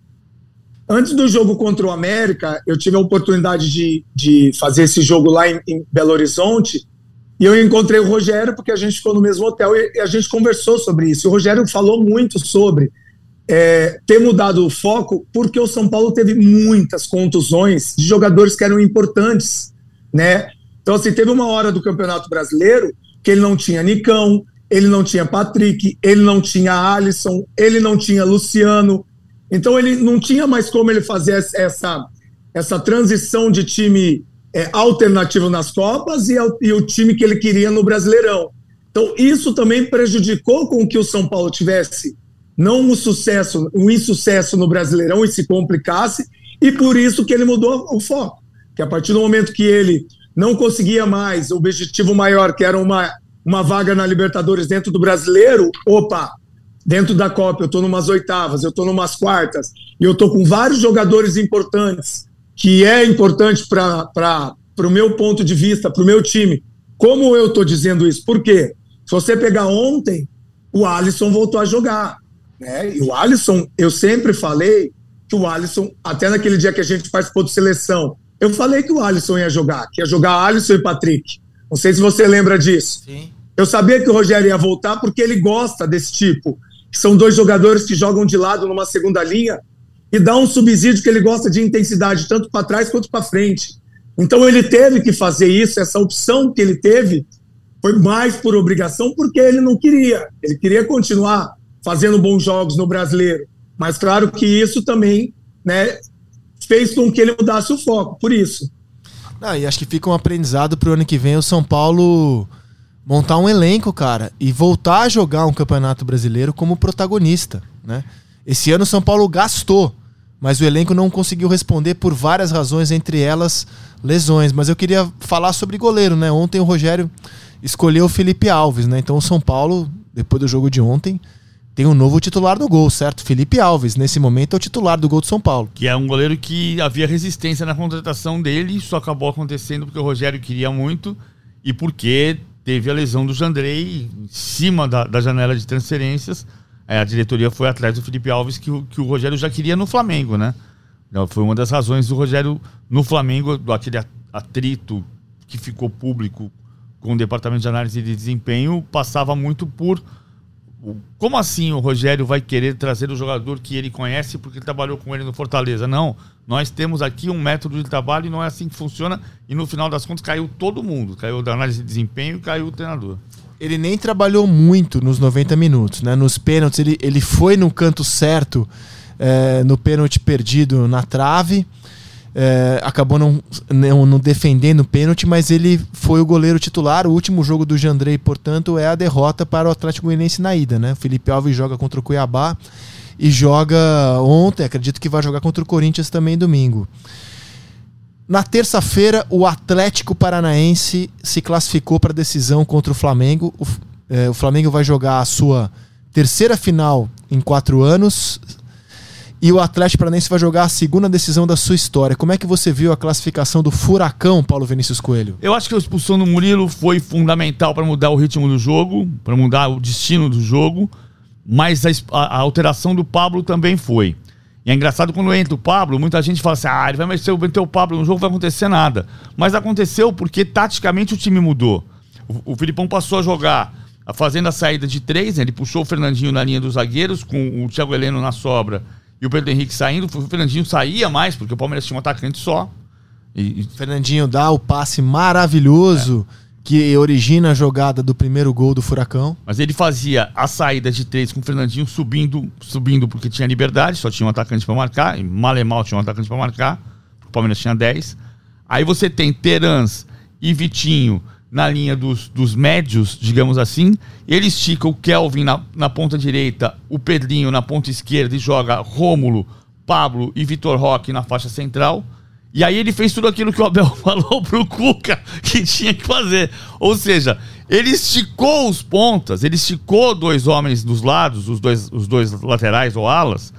Antes do jogo contra o América, eu tive a oportunidade de, de fazer esse jogo lá em, em Belo Horizonte e eu encontrei o Rogério porque a gente ficou no mesmo hotel e, a gente conversou sobre isso. O Rogério falou muito sobre é, ter mudado o foco porque o São Paulo teve muitas contusões de jogadores que eram importantes, né? Então, assim, teve uma hora do Campeonato Brasileiro que ele não tinha Nicão, ele não tinha Patrick, ele não tinha Alisson, ele não tinha Luciano, Então ele não tinha mais como ele fazer essa, essa transição de time é, alternativo nas Copas e, e o time que ele queria no Brasileirão. Então isso também prejudicou com que o São Paulo tivesse não um sucesso, um insucesso no Brasileirão e se complicasse, e por isso que ele mudou o foco. Que a partir do momento que ele não conseguia mais o objetivo maior, que era uma, uma vaga na Libertadores dentro do brasileiro, opa, dentro da Copa, eu estou numas oitavas, eu estou numas quartas, e eu estou com vários jogadores importantes, que é importante para o meu ponto de vista, para o meu time. Como eu estou dizendo isso? Por quê? Se você pegar ontem, o Alisson voltou a jogar. Né? E o Alisson, eu sempre falei que o Alisson, até naquele dia que a gente participou de seleção, eu falei que o Alisson ia jogar, que ia jogar Alisson e Patrick. Não sei se você lembra disso. Sim. Eu sabia que o Rogério ia voltar porque ele gosta desse tipo são dois jogadores que jogam de lado numa segunda linha, e dá um subsídio que ele gosta de intensidade, tanto para trás quanto para frente. Então ele teve que fazer isso, essa opção que ele teve foi mais por obrigação, porque ele não queria. Ele queria continuar fazendo bons jogos no brasileiro. Mas claro que isso também né, fez com que ele mudasse o foco, por isso. Não, e acho que fica um aprendizado para o ano que vem o São Paulo montar um elenco, cara, e voltar a jogar um campeonato brasileiro como protagonista, né? Esse ano o São Paulo gastou, mas o elenco não conseguiu responder por várias razões, entre elas lesões. Mas eu queria falar sobre goleiro, né? Ontem o Rogério escolheu o Felipe Alves, né? Então o São Paulo, depois do jogo de ontem, tem um novo titular do gol, certo? Felipe Alves, nesse momento é o titular do gol do São Paulo. Que é um goleiro que havia resistência na contratação dele, isso acabou acontecendo porque o Rogério queria muito e porque teve a lesão do Jandrei em cima da, da janela de transferências. É, a diretoria foi atrás do Felipe Alves, que, o, que o Rogério já queria no Flamengo, né? Então, foi uma das razões do Rogério no Flamengo, do aquele atrito que ficou público com o departamento de análise de desempenho, passava muito por como assim o Rogério vai querer trazer o jogador que ele conhece porque ele trabalhou com ele no Fortaleza? Não. Nós temos aqui um método de trabalho e não é assim que funciona. E no final das contas caiu todo mundo. Caiu da análise de desempenho caiu o treinador. Ele nem trabalhou muito nos 90 minutos, né? Nos pênaltis, ele, ele foi no canto certo, é, no pênalti perdido na trave é, acabou não, não, não defendendo o pênalti, mas ele foi o goleiro titular. O último jogo do Jandrei, portanto, é a derrota para o Atlético Goianiense na ida. Né? O Felipe Alves joga contra o Cuiabá e joga ontem, acredito que vai jogar contra o Corinthians também domingo. Na terça-feira, o Atlético Paranaense se classificou para a decisão contra o Flamengo. O, é, o Flamengo vai jogar a sua terceira final em quatro anos, e o Atlético Paranaense vai jogar a segunda decisão da sua história. Como é que você viu a classificação do Furacão, Paulo Vinícius Coelho? Eu acho que a expulsão do Murilo foi fundamental para mudar o ritmo do jogo, para mudar o destino do jogo, mas a, a, alteração do Pablo também foi. E é engraçado quando entra o Pablo, muita gente fala assim: ah, ele vai meter, meter o Pablo no jogo, vai acontecer nada. Mas aconteceu porque taticamente o time mudou. O, o Filipão passou a jogar fazendo a saída de três, né? ele puxou o Fernandinho na linha dos zagueiros, com o Thiago Heleno na sobra e o Pedro Henrique saindo, o Fernandinho saía mais, porque o Palmeiras tinha um atacante só. E, Fernandinho dá o passe maravilhoso é. que origina a jogada do primeiro gol do Furacão. Mas ele fazia a saída de três com o Fernandinho subindo, subindo porque tinha liberdade, só tinha um atacante para marcar, e mal e mal tinha um atacante para marcar, o Palmeiras tinha 10. Aí você tem Terans e Vitinho na linha dos, dos médios, digamos assim. Ele estica o Kelvin na, na ponta direita, o Pedrinho na ponta esquerda e joga Rômulo, Pablo e Vitor Roque na faixa central. E aí ele fez tudo aquilo que o Abel falou pro Cuca que tinha que fazer. Ou seja, ele esticou os pontas, ele esticou dois homens dos lados, os dois, os dois laterais ou alas,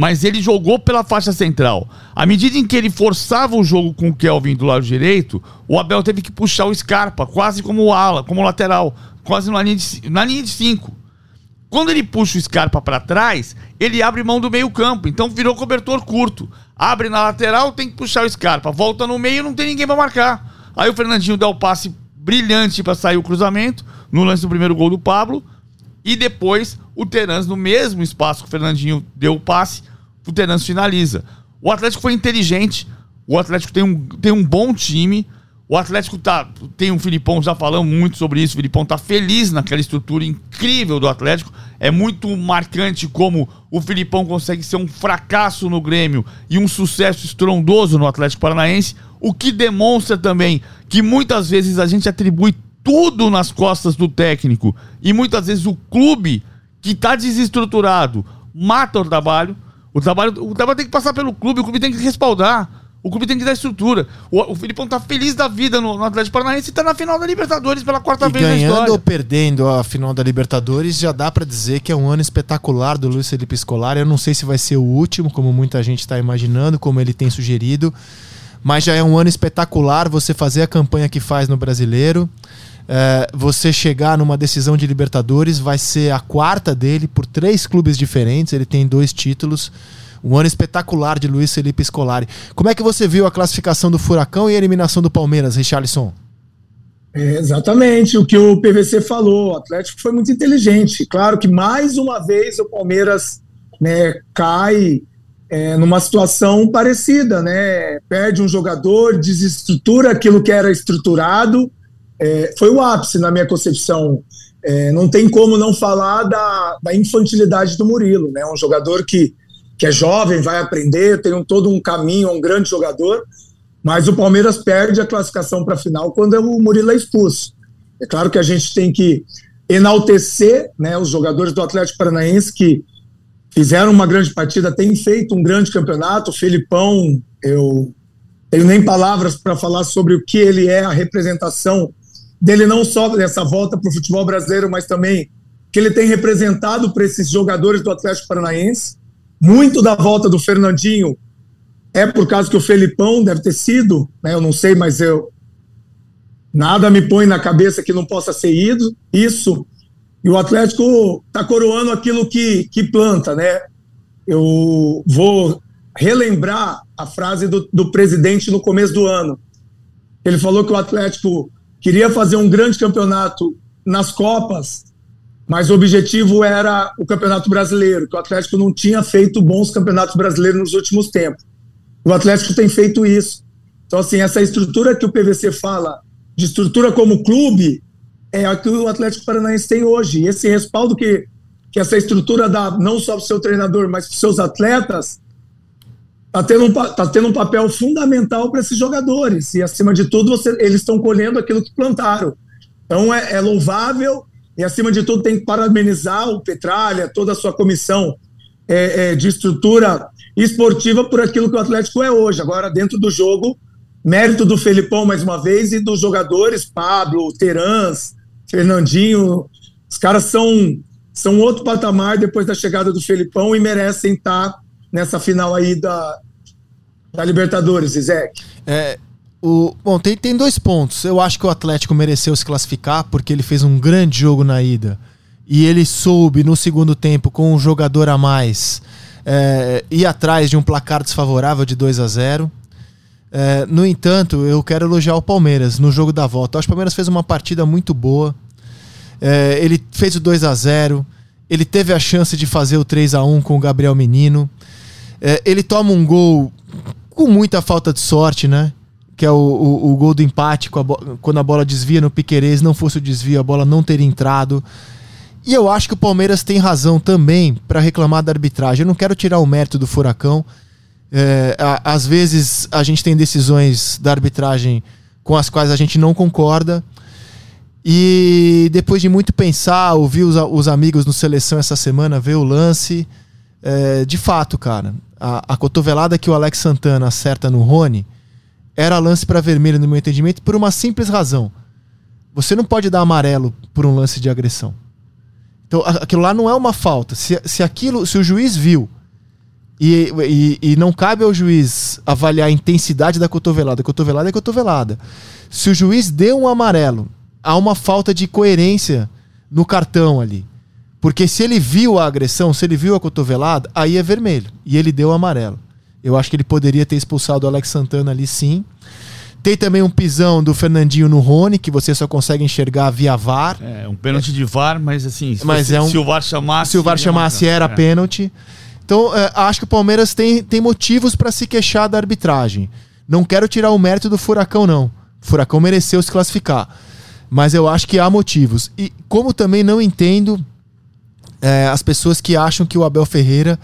mas ele jogou pela faixa central. À medida em que ele forçava o jogo com o Kelvin do lado direito, o Abel teve que puxar o Scarpa, quase como ala, como lateral, quase na linha de, na linha de cinco. Quando ele puxa o Scarpa para trás, ele abre mão do meio-campo, então virou cobertor curto. Abre na lateral, tem que puxar o Scarpa, volta no meio, não tem ninguém para marcar. Aí o Fernandinho dá o passe brilhante para sair o cruzamento, no lance do primeiro gol do Pablo, e depois o Terans, no mesmo espaço que o Fernandinho deu o passe, o Terence finaliza. O Atlético foi inteligente, o Atlético tem um, tem um bom time. O Atlético tá, tem um Filipão, já falamos muito sobre isso. O Filipão tá feliz naquela estrutura incrível do Atlético. é muito marcante como o Filipão consegue ser um fracasso no Grêmio e um sucesso estrondoso no Atlético Paranaense, o que demonstra também que muitas vezes a gente atribui tudo nas costas do técnico e muitas vezes o clube que está desestruturado mata o trabalho. O trabalho, o trabalho tem que passar pelo clube, o clube tem que respaldar. O clube tem que dar estrutura. O, o Filipão tá feliz da vida no, no Atlético Paranaense e tá na final da Libertadores pela quarta E vez na ganhando história. ou perdendo a final da Libertadores, já dá pra dizer que é um ano espetacular do Luiz Felipe Scolari. Eu não sei se vai ser o último, como muita gente está imaginando, como ele tem sugerido, mas já é um ano espetacular você fazer a campanha que faz no Brasileiro. É, você chegar numa decisão de Libertadores, vai ser a quarta dele por três clubes diferentes. Ele tem dois títulos. Um ano espetacular de Luiz Felipe Scolari. Como é que você viu a classificação do Furacão e a eliminação do Palmeiras, Richarlison? É, exatamente o que o PVC falou. O Atlético foi muito inteligente. Claro que mais uma vez o Palmeiras né, cai é, numa situação parecida, né? Perde um jogador, desestrutura aquilo que era estruturado. É, foi o ápice na minha concepção. É, não tem como não falar da, da infantilidade do Murilo, né? Um jogador que, que é jovem, vai aprender, tem um, todo um caminho, é um grande jogador, mas o Palmeiras perde a classificação para a final quando o Murilo é expulso. É claro que a gente tem que enaltecer né, os jogadores do Atlético Paranaense que fizeram uma grande partida, têm feito um grande campeonato. O Felipão, eu tenho nem palavras para falar sobre o que ele é, a representação dele, não só nessa volta para o futebol brasileiro, mas também que ele tem representado para esses jogadores do Atlético Paranaense. Muito da volta do Fernandinho é por causa que o Felipão deve ter sido, né, eu não sei, mas eu nada me põe na cabeça que não possa ser ido, isso. E o Atlético está coroando aquilo que, que planta, né? Eu vou relembrar a frase do, do presidente no começo do ano. Ele falou que o Atlético queria fazer um grande campeonato nas Copas, mas o objetivo era o Campeonato Brasileiro, que o Atlético não tinha feito bons campeonatos brasileiros nos últimos tempos. O Atlético tem feito isso. Então, assim, essa estrutura que o PVC fala, de estrutura como clube, é a que o Atlético Paranaense tem hoje. E esse respaldo que, que essa estrutura dá, não só para o seu treinador, mas para os seus atletas, está tendo, um, tá tendo um papel fundamental para esses jogadores. E, acima de tudo, você, eles estão colhendo aquilo que plantaram. Então, é, é louvável e, acima de tudo, tem que parabenizar o Petralha, toda a sua comissão é, é, de estrutura esportiva por aquilo que o Atlético é hoje. Agora, dentro do jogo, mérito do Felipão, mais uma vez, e dos jogadores, Pablo, Terans, Fernandinho. Os caras são, são outro patamar depois da chegada do Felipão e merecem estar nessa final aí da, da Libertadores, Isaac. É, o, bom, tem, tem dois pontos. Eu acho que o Atlético mereceu se classificar porque ele fez um grande jogo na ida. E ele soube, no segundo tempo, com um jogador a mais, é, ir atrás de um placar desfavorável de 2 a 0 é, No entanto, eu quero elogiar o Palmeiras no jogo da volta. Eu acho que o Palmeiras fez uma partida muito boa. É, ele fez o 2 a 0 ele teve a chance de fazer o 3 a 1 com o Gabriel Menino. É, ele toma um gol com muita falta de sorte, né? Que é o, o, o gol do empate, a quando a bola desvia no Piquerez, não fosse o desvio, a bola não teria entrado. E eu acho que o Palmeiras tem razão também para reclamar da arbitragem. Eu não quero tirar o mérito do Furacão. É, a, às vezes a gente tem decisões da arbitragem com as quais a gente não concorda. E depois de muito pensar, ouvir os, os amigos no seleção essa semana, ver o lance. É, de fato, cara, a, a, cotovelada que o Alex Santana acerta no Rony era lance para vermelho, no meu entendimento, por uma simples razão. Você não pode dar amarelo por um lance de agressão. Então, aquilo lá não é uma falta. Se, se aquilo, se o juiz viu e, e, e, não cabe ao juiz avaliar a intensidade da cotovelada, cotovelada é cotovelada. Se o juiz deu um amarelo, há uma falta de coerência no cartão ali. Porque se ele viu a agressão, se ele viu a cotovelada, aí é vermelho. E ele deu amarelo. Eu acho que ele poderia ter expulsado o Alex Santana ali sim. Tem também um pisão do Fernandinho no Rony, que você só consegue enxergar via VAR. É, um pênalti de VAR, mas assim, se, mas você, é um, se o VAR chamasse. Se o VAR chamasse, era é. pênalti. Então, é, acho que o Palmeiras tem, tem motivos para se queixar da arbitragem. Não quero tirar o mérito do Furacão, não. O Furacão mereceu se classificar. Mas eu acho que há motivos. E como também não entendo é, as pessoas que acham que o Abel Ferreira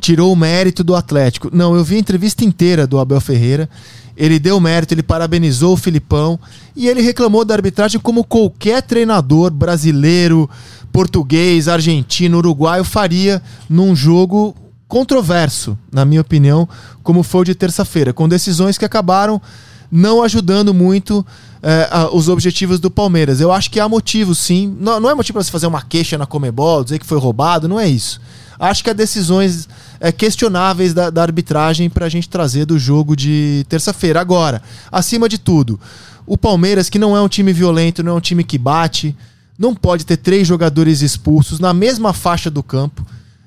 tirou o mérito do Atlético. Não, eu vi a entrevista inteira do Abel Ferreira. Ele deu mérito, ele parabenizou o Filipão e ele reclamou da arbitragem como qualquer treinador brasileiro, português, argentino, uruguaio faria num jogo controverso, na minha opinião, como foi o de terça-feira, com decisões que acabaram não ajudando muito é, a, os objetivos do Palmeiras. Eu acho que há motivo, sim. Não, não é motivo para se fazer uma queixa na Comebol, dizer que foi roubado, não é isso. Acho que há decisões é, questionáveis da, da arbitragem para a gente trazer do jogo de terça-feira. Agora, acima de tudo, o Palmeiras, que não é um time violento, não é um time que bate, não pode ter três jogadores expulsos na mesma faixa do campo.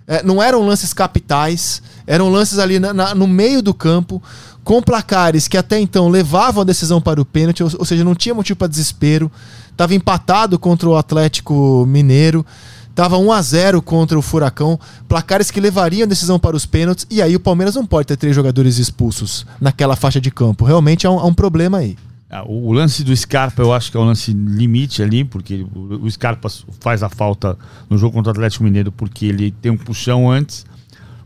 É, não eram lances capitais, eram lances ali na, na, no meio do campo, com placares que até então levavam a decisão para o pênalti, ou, ou seja, não tinha motivo para desespero. Estava empatado contra o Atlético Mineiro, estava 1 a 0 contra o Furacão, placares que levariam a decisão para os pênaltis, e aí o Palmeiras não pode ter três jogadores expulsos naquela faixa de campo. Realmente há um, há um problema aí. Ah, o lance do Scarpa eu acho que é um lance limite ali, porque o Scarpa faz a falta no jogo contra o Atlético Mineiro porque ele tem um puxão antes.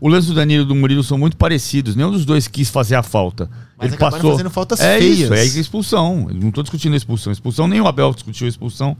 O lance do Danilo e do Murilo são muito parecidos, nenhum dos dois quis fazer a falta. Mas ele passou fazendo faltas é feias. Isso, é expulsão. Eu não estou discutindo a expulsão. A expulsão nem o Abel discutiu a expulsão.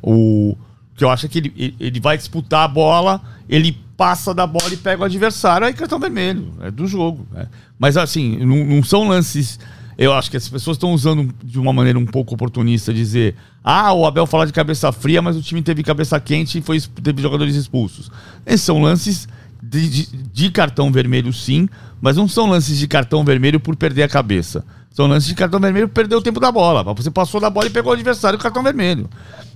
O que eu acho é que ele, ele vai disputar a bola, ele passa da bola e pega o adversário, aí cartão vermelho. É do jogo. É. Mas assim, não, não são lances eu acho que as pessoas estão usando de uma maneira um pouco oportunista dizer: ah, o Abel fala de cabeça fria, mas o time teve cabeça quente e foi, teve jogadores expulsos. Esses são lances de, de, de, cartão vermelho, sim, mas não são lances de cartão vermelho por perder a cabeça. São lances de cartão vermelho por perder o tempo da bola. Você passou da bola e pegou o adversário cartão vermelho.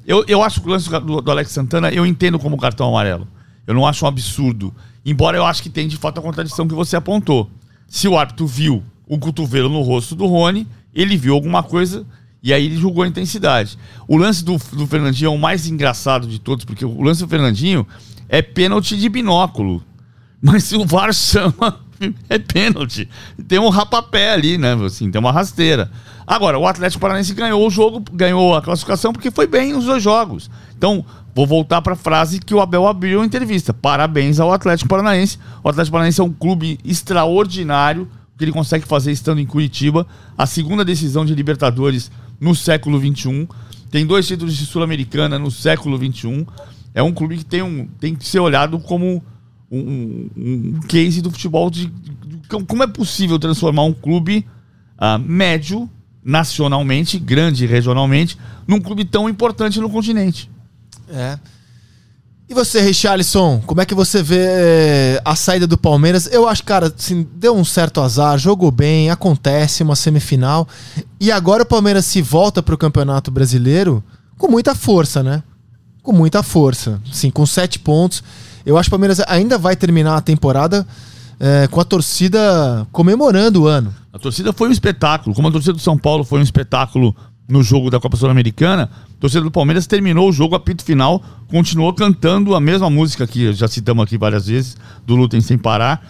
Eu, eu acho que o lance do, do Alex Santana eu entendo como cartão amarelo. Eu não acho um absurdo. Embora eu acho que tem de fato a contradição que você apontou. Se o árbitro viu um cotovelo no rosto do Rony, ele viu alguma coisa e aí ele julgou a intensidade. O lance do, do Fernandinho é o mais engraçado de todos, porque o lance do Fernandinho é pênalti de binóculo. Mas se o VAR chama, é pênalti. Tem um rapapé ali, né? Assim, tem uma rasteira. Agora, o Atlético Paranaense ganhou o jogo, ganhou a classificação porque foi bem nos dois jogos. Então, vou voltar para a frase que o Abel abriu a entrevista. Parabéns ao Atlético Paranaense. O Atlético Paranaense é um clube extraordinário que ele consegue fazer estando em Curitiba, a segunda decisão de Libertadores no século XXI. Tem dois títulos de Sul-Americana no século XXI. É um clube que tem, um, tem que ser olhado como um, um case do futebol de, de, como é possível transformar um clube uh, médio nacionalmente, grande regionalmente, num clube tão importante no continente. É. E você, Richarlison, como é que você vê eh, a saída do Palmeiras? Eu acho, cara, assim, deu um certo azar, jogou bem, acontece uma semifinal. E agora o Palmeiras se volta para o Campeonato Brasileiro com muita força, né? Com muita força. Sim, com sete pontos. Eu acho que o Palmeiras ainda vai terminar a temporada é, com a torcida comemorando o ano. A torcida foi um espetáculo. Como a torcida do São Paulo foi um espetáculo no jogo da Copa Sul-Americana, a torcida do Palmeiras terminou o jogo, apito final, continuou cantando a mesma música que já citamos aqui várias vezes, do Lutem Sem Parar,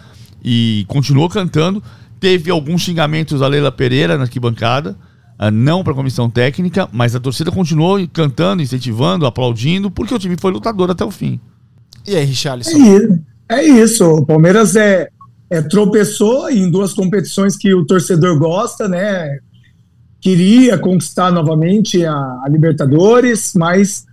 e continuou cantando. Teve alguns xingamentos a Leila Pereira na arquibancada, ah, não para a comissão técnica, mas a torcida continuou cantando, incentivando, aplaudindo, porque o time foi lutador até o fim. E aí, Richarlison? É, é isso. O Palmeiras é, é, tropeçou em duas competições que o torcedor gosta, né? queria conquistar novamente a, a, Libertadores, mas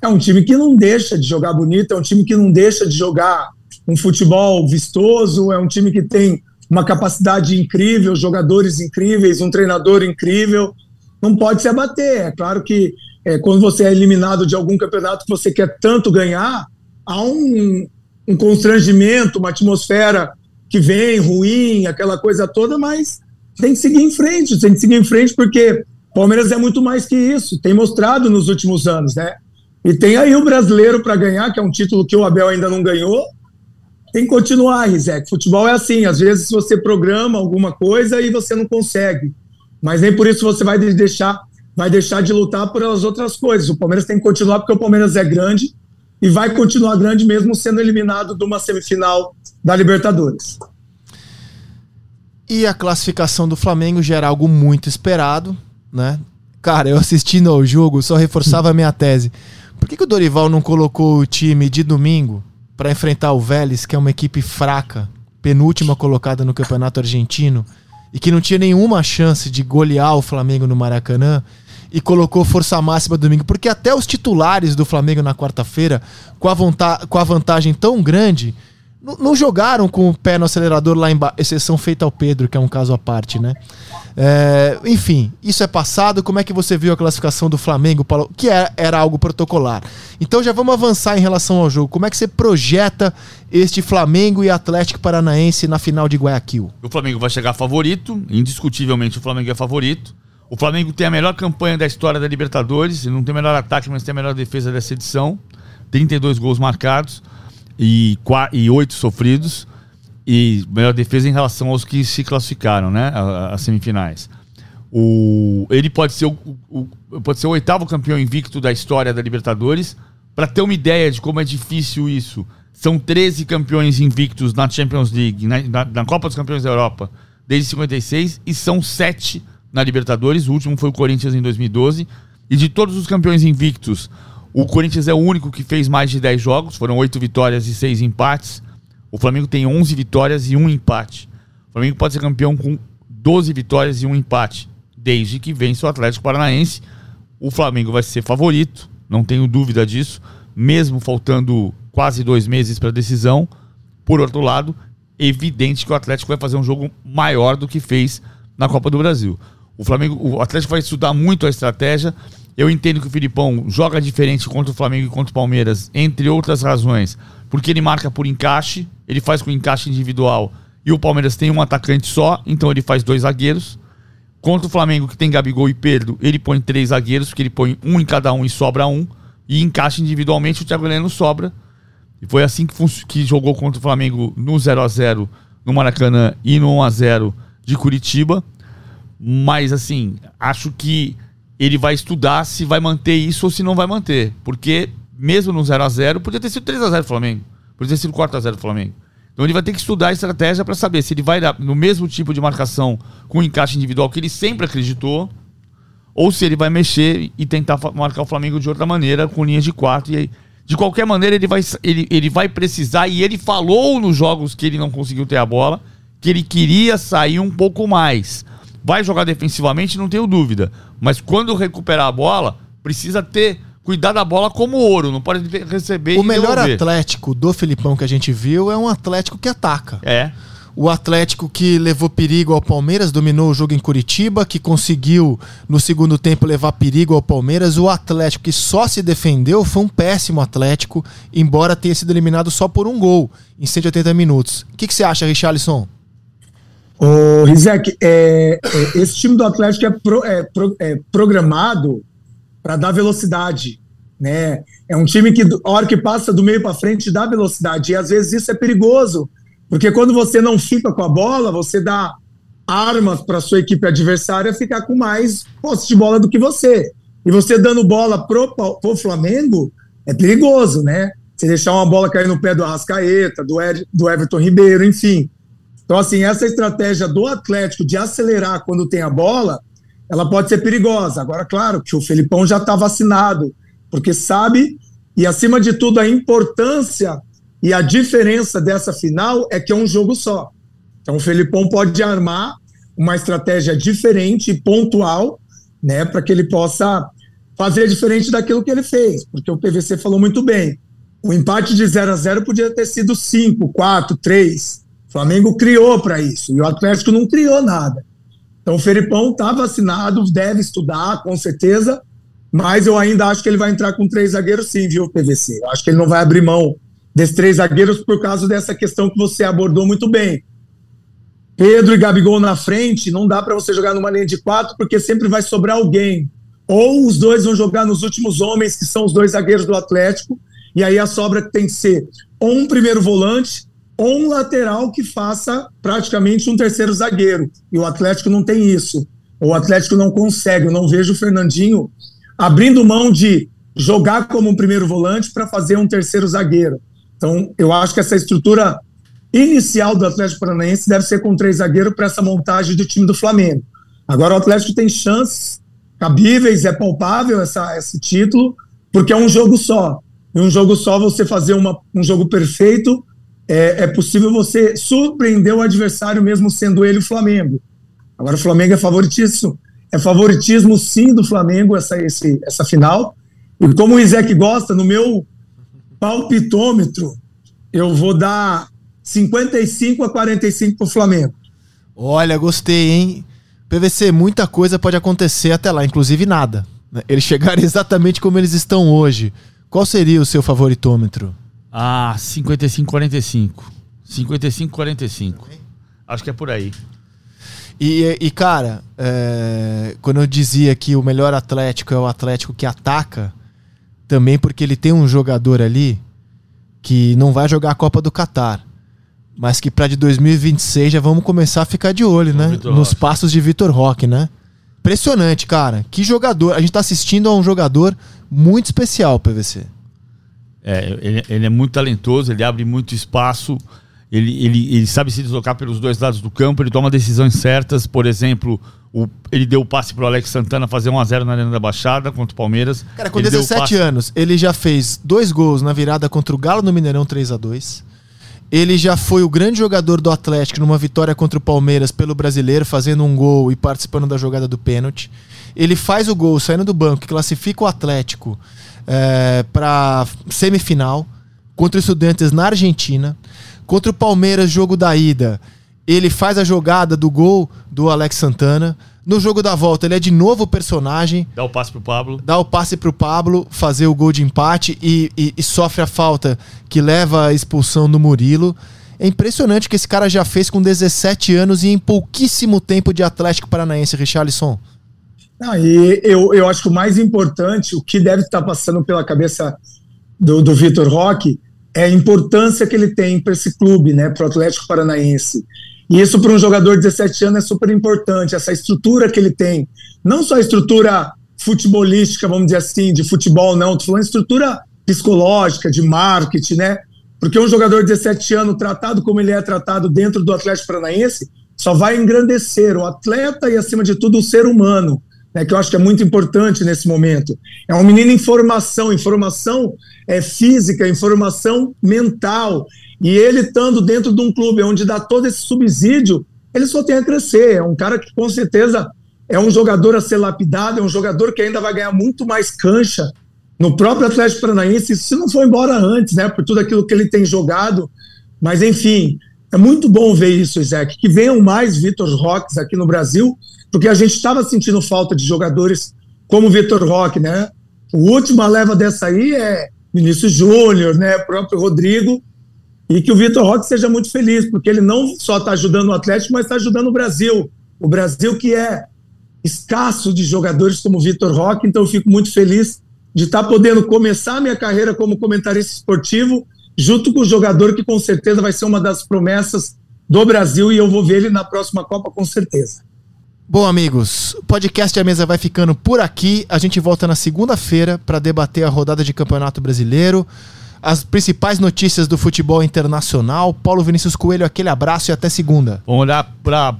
é um time que não deixa de jogar bonito, é um time que não deixa de jogar um futebol vistoso, é um time que tem uma capacidade incrível, jogadores incríveis, um treinador incrível. Não pode se abater. É claro que é, quando você é eliminado de algum campeonato que você quer tanto ganhar, há um, um constrangimento, uma atmosfera que vem ruim, aquela coisa toda, mas tem que seguir em frente, tem que seguir em frente porque Palmeiras é muito mais que isso, tem mostrado nos últimos anos, né? E tem aí o brasileiro para ganhar, que é um título que o Abel ainda não ganhou. Tem que continuar, Rizek. Futebol é assim, às vezes você programa alguma coisa e você não consegue. Mas nem por isso você vai deixar, vai deixar de lutar por as outras coisas. O Palmeiras tem que continuar porque o Palmeiras é grande e vai continuar grande mesmo sendo eliminado de uma semifinal da Libertadores. E a classificação do Flamengo já era algo muito esperado, né? Cara, eu assistindo ao jogo só reforçava a minha tese. por que, que o Dorival não colocou o time de domingo para enfrentar o Vélez, que é uma equipe fraca, penúltima colocada no Campeonato Argentino, e que não tinha nenhuma chance de golear o Flamengo no Maracanã? E colocou força máxima domingo, porque até os titulares do Flamengo na quarta-feira, com, a com a vantagem tão grande, não jogaram com o pé no acelerador lá embaixo, exceção feita ao Pedro, que é um caso à parte, né? É, enfim, isso é passado. Como é que você viu a classificação do Flamengo, Paulo? Que era, é, era algo protocolar. Então já vamos avançar em relação ao jogo. Como é que você projeta este Flamengo e Atlético Paranaense na final de Guayaquil? O Flamengo vai chegar favorito, indiscutivelmente o Flamengo é favorito. O Flamengo tem a melhor campanha da história da Libertadores, não tem o melhor ataque, mas tem a melhor defesa dessa edição. 32 gols marcados e, e 8 sofridos. E melhor defesa em relação aos que se classificaram, né? As semifinais. O, ele pode ser o, o, pode ser o oitavo campeão invicto da história da Libertadores. Para ter uma ideia de como é difícil isso, são 13 campeões invictos na Champions League, na, na, na Copa dos Campeões da Europa, desde 56, e são 7 na Libertadores. O último foi o Corinthians em 2012. E de todos os campeões invictos, o Corinthians é o único que fez mais de 10 jogos. Foram 8 vitórias e 6 empates. O Flamengo tem 11 vitórias e 1 empate. O Flamengo pode ser campeão com 12 vitórias e 1 empate. Desde que vence o Atlético Paranaense. O Flamengo vai ser favorito, não tenho dúvida disso. Mesmo faltando quase dois meses para a decisão. Por outro lado, evidente que o Atlético vai fazer um jogo maior do que fez na Copa do Brasil. O Flamengo, o Atlético vai estudar muito a estratégia. Eu entendo que o Filipão joga diferente contra o Flamengo e contra o Palmeiras, entre outras razões, porque ele marca por encaixe, ele faz com encaixe individual e o Palmeiras tem um atacante só, então ele faz dois zagueiros. Contra o Flamengo, que tem Gabigol e Pedro, ele põe três zagueiros, porque ele põe um em cada um e sobra um. E encaixa individualmente, o Thiago Heleno sobra. E foi assim que, que jogou contra o Flamengo no 0 a 0 no Maracanã e no 1 a 0 de Curitiba. Mas, assim, acho que ele vai estudar se vai manter isso ou se não vai manter. Porque, mesmo no 0 a 0 podia ter sido 3 a 0 do Flamengo. Podia ter sido 4 a 0 do Flamengo. Então ele vai ter que estudar a estratégia para saber se ele vai no mesmo tipo de marcação com encaixe individual que ele sempre acreditou, ou se ele vai mexer e tentar marcar o Flamengo de outra maneira, com linhas de quatro. E aí, de qualquer maneira, ele vai, ele, ele vai precisar, e ele falou nos jogos que ele não conseguiu ter a bola, que ele queria sair um pouco mais. Vai jogar defensivamente, não tenho dúvida. Mas quando recuperar a bola, precisa ter cuidar da bola como ouro, não pode receber O melhor devolver. Atlético do Filipão que a gente viu é um Atlético que ataca. É. O Atlético que levou perigo ao Palmeiras, dominou o jogo em Curitiba, que conseguiu no segundo tempo levar perigo ao Palmeiras. O Atlético que só se defendeu foi um péssimo Atlético, embora tenha sido eliminado só por um gol em 180 minutos. O que, que você acha, Richarlison? Ô, Rizek, é, é, esse time do Atlético é, pro, é, pro, é programado para dar velocidade, né? É um time que, a hora que passa do meio para frente, dá velocidade. E às vezes isso é perigoso, porque quando você não fica com a bola, você dá armas para sua equipe adversária ficar com mais posse de bola do que você. E você dando bola pro, pro Flamengo é perigoso, né? Você deixar uma bola cair no pé do Arrascaeta, do, Ed, do Everton Ribeiro, enfim. Então, assim, essa estratégia do Atlético de acelerar quando tem a bola, ela pode ser perigosa. Agora, claro que o Felipão já está vacinado, porque sabe, e acima de tudo, a importância e a diferença dessa final é que é um jogo só. Então, o Felipão pode armar uma estratégia diferente e pontual, né, para que ele possa fazer diferente daquilo que ele fez, porque o PVC falou muito bem. O empate de 0 a 0 podia ter sido 5, 4, 3, o Flamengo criou para isso e o Atlético não criou nada. Então o Felipão está vacinado, deve estudar, com certeza, mas eu ainda acho que ele vai entrar com três zagueiros sim, viu, PVC? Eu acho que ele não vai abrir mão desses três zagueiros por causa dessa questão que você abordou muito bem. Pedro e Gabigol na frente, não dá para você jogar numa linha de quatro, porque sempre vai sobrar alguém. Ou os dois vão jogar nos últimos homens, que são os dois zagueiros do Atlético, e aí a sobra tem que ser ou um primeiro volante um lateral que faça praticamente um terceiro zagueiro. E o Atlético não tem isso. O Atlético não consegue. Eu não vejo o Fernandinho abrindo mão de jogar como um primeiro volante para fazer um terceiro zagueiro. Então, eu acho que essa estrutura inicial do Atlético Paranaense deve ser com três zagueiros para essa montagem do time do Flamengo. Agora, o Atlético tem chances cabíveis, é palpável essa, esse título, porque é um jogo só. E um jogo só, você fazer uma, um jogo perfeito, é, é possível você surpreender o adversário, mesmo sendo ele o Flamengo. Agora, o Flamengo é favoritíssimo. É favoritismo, sim, do Flamengo, essa, esse, essa final. E como o Isaac gosta, no meu palpitômetro, eu vou dar 55 a 45 para o Flamengo. Olha, gostei, hein? PVC, muita coisa pode acontecer até lá, inclusive nada. Né? Eles chegarem exatamente como eles estão hoje. Qual seria o seu favoritômetro? Ah, 55-45. 55-45. Acho que é por aí. E, e cara, é, quando eu dizia que o melhor Atlético é o Atlético que ataca, também porque ele tem um jogador ali que não vai jogar a Copa do Catar, mas que para de 2026 já vamos começar a ficar de olho, né? Nos Roque. passos de Vitor Roque, né? Impressionante, cara. Que jogador. A gente tá assistindo a um jogador muito especial, PVC. É, ele, ele é muito talentoso, ele abre muito espaço. Ele, ele, ele sabe se deslocar pelos dois lados do campo, ele toma decisões certas. Por exemplo, o, ele deu o passe pro Alex Santana fazer 1x0 na Arena da Baixada contra o Palmeiras. Cara, com ele 17 anos, ele já fez dois gols na virada contra o Galo no Mineirão 3 a 2 Ele já foi o grande jogador do Atlético numa vitória contra o Palmeiras pelo brasileiro, fazendo um gol e participando da jogada do pênalti. Ele faz o gol saindo do banco, que classifica o Atlético é, para semifinal contra o Estudantes na Argentina. Contra o Palmeiras, jogo da ida, ele faz a jogada do gol do Alex Santana. No jogo da volta, ele é de novo personagem. Dá o passe pro Pablo. Dá o passe pro Pablo fazer o gol de empate e, e, e sofre a falta que leva à expulsão do Murilo. É impressionante que esse cara já fez com 17 anos e em pouquíssimo tempo de Atlético Paranaense, Richarlison. Ah, e eu, eu acho que o mais importante, o que deve estar passando pela cabeça do, do Vitor Roque, é a importância que ele tem para esse clube, né, para o Atlético Paranaense. E isso para um jogador de 17 anos é super importante, essa estrutura que ele tem. Não só a estrutura futebolística, vamos dizer assim, de futebol, não, estou falando estrutura psicológica, de marketing, né? Porque um jogador de 17 anos, tratado como ele é tratado dentro do Atlético Paranaense, só vai engrandecer o atleta e, acima de tudo, o ser humano né, que eu acho que é muito importante nesse momento. É um menino em formação, informação é, física, informação mental. E ele estando dentro de um clube onde dá todo esse subsídio, ele só tem a crescer. É um cara que com certeza é um jogador a ser lapidado, é um jogador que ainda vai ganhar muito mais cancha no próprio Atlético Paranaense, se não for embora antes, né, por tudo aquilo que ele tem jogado. Mas, enfim, é muito bom ver isso, Isaac, que venham mais Vitor Roques aqui no Brasil, porque a gente estava sentindo falta de jogadores como Vitor Roque, né? O última leva dessa aí é Vinícius Júnior, né? O próprio Rodrigo. E que o Vitor Roque seja muito feliz, porque ele não só está ajudando o Atlético, mas está ajudando o Brasil. O Brasil que é escasso de jogadores como Vitor Roque, então eu fico muito feliz de estar tá podendo começar a minha carreira como comentarista esportivo, junto com o jogador que com certeza vai ser uma das promessas do Brasil e eu vou ver ele na próxima Copa com certeza. Bom, amigos, o podcast A Mesa vai ficando por aqui. A gente volta na segunda-feira para debater a rodada de Campeonato Brasileiro, as principais notícias do futebol internacional. Paulo Vinícius Coelho, aquele abraço e até segunda. Vamos olhar para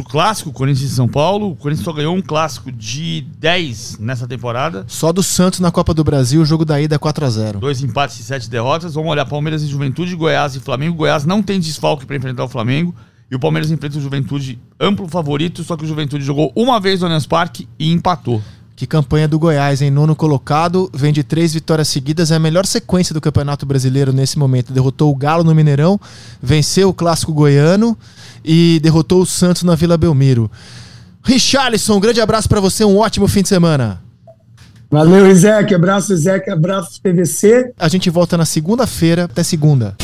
o clássico, Corinthians e São Paulo. O Corinthians só ganhou um clássico de 10 nessa temporada. Só do Santos na Copa do Brasil, o jogo da ida 4 a 0 Dois empates e sete derrotas. Vamos olhar Palmeiras e Juventude, Goiás e Flamengo. Goiás não tem desfalque para enfrentar o Flamengo. E o Palmeiras enfrenta o Juventude amplo favorito, só que o Juventude jogou uma vez no Allianz Parque e empatou. Que campanha do Goiás, em nono colocado, vem de três vitórias seguidas, é a melhor sequência do Campeonato Brasileiro nesse momento. Derrotou o Galo no Mineirão, venceu o Clássico Goiano e derrotou o Santos na Vila Belmiro. Richarlison, um grande abraço para você, um ótimo fim de semana. Valeu, Isaac. Abraço, Isaac. Abraço, PVC. A gente volta na segunda-feira. Até segunda.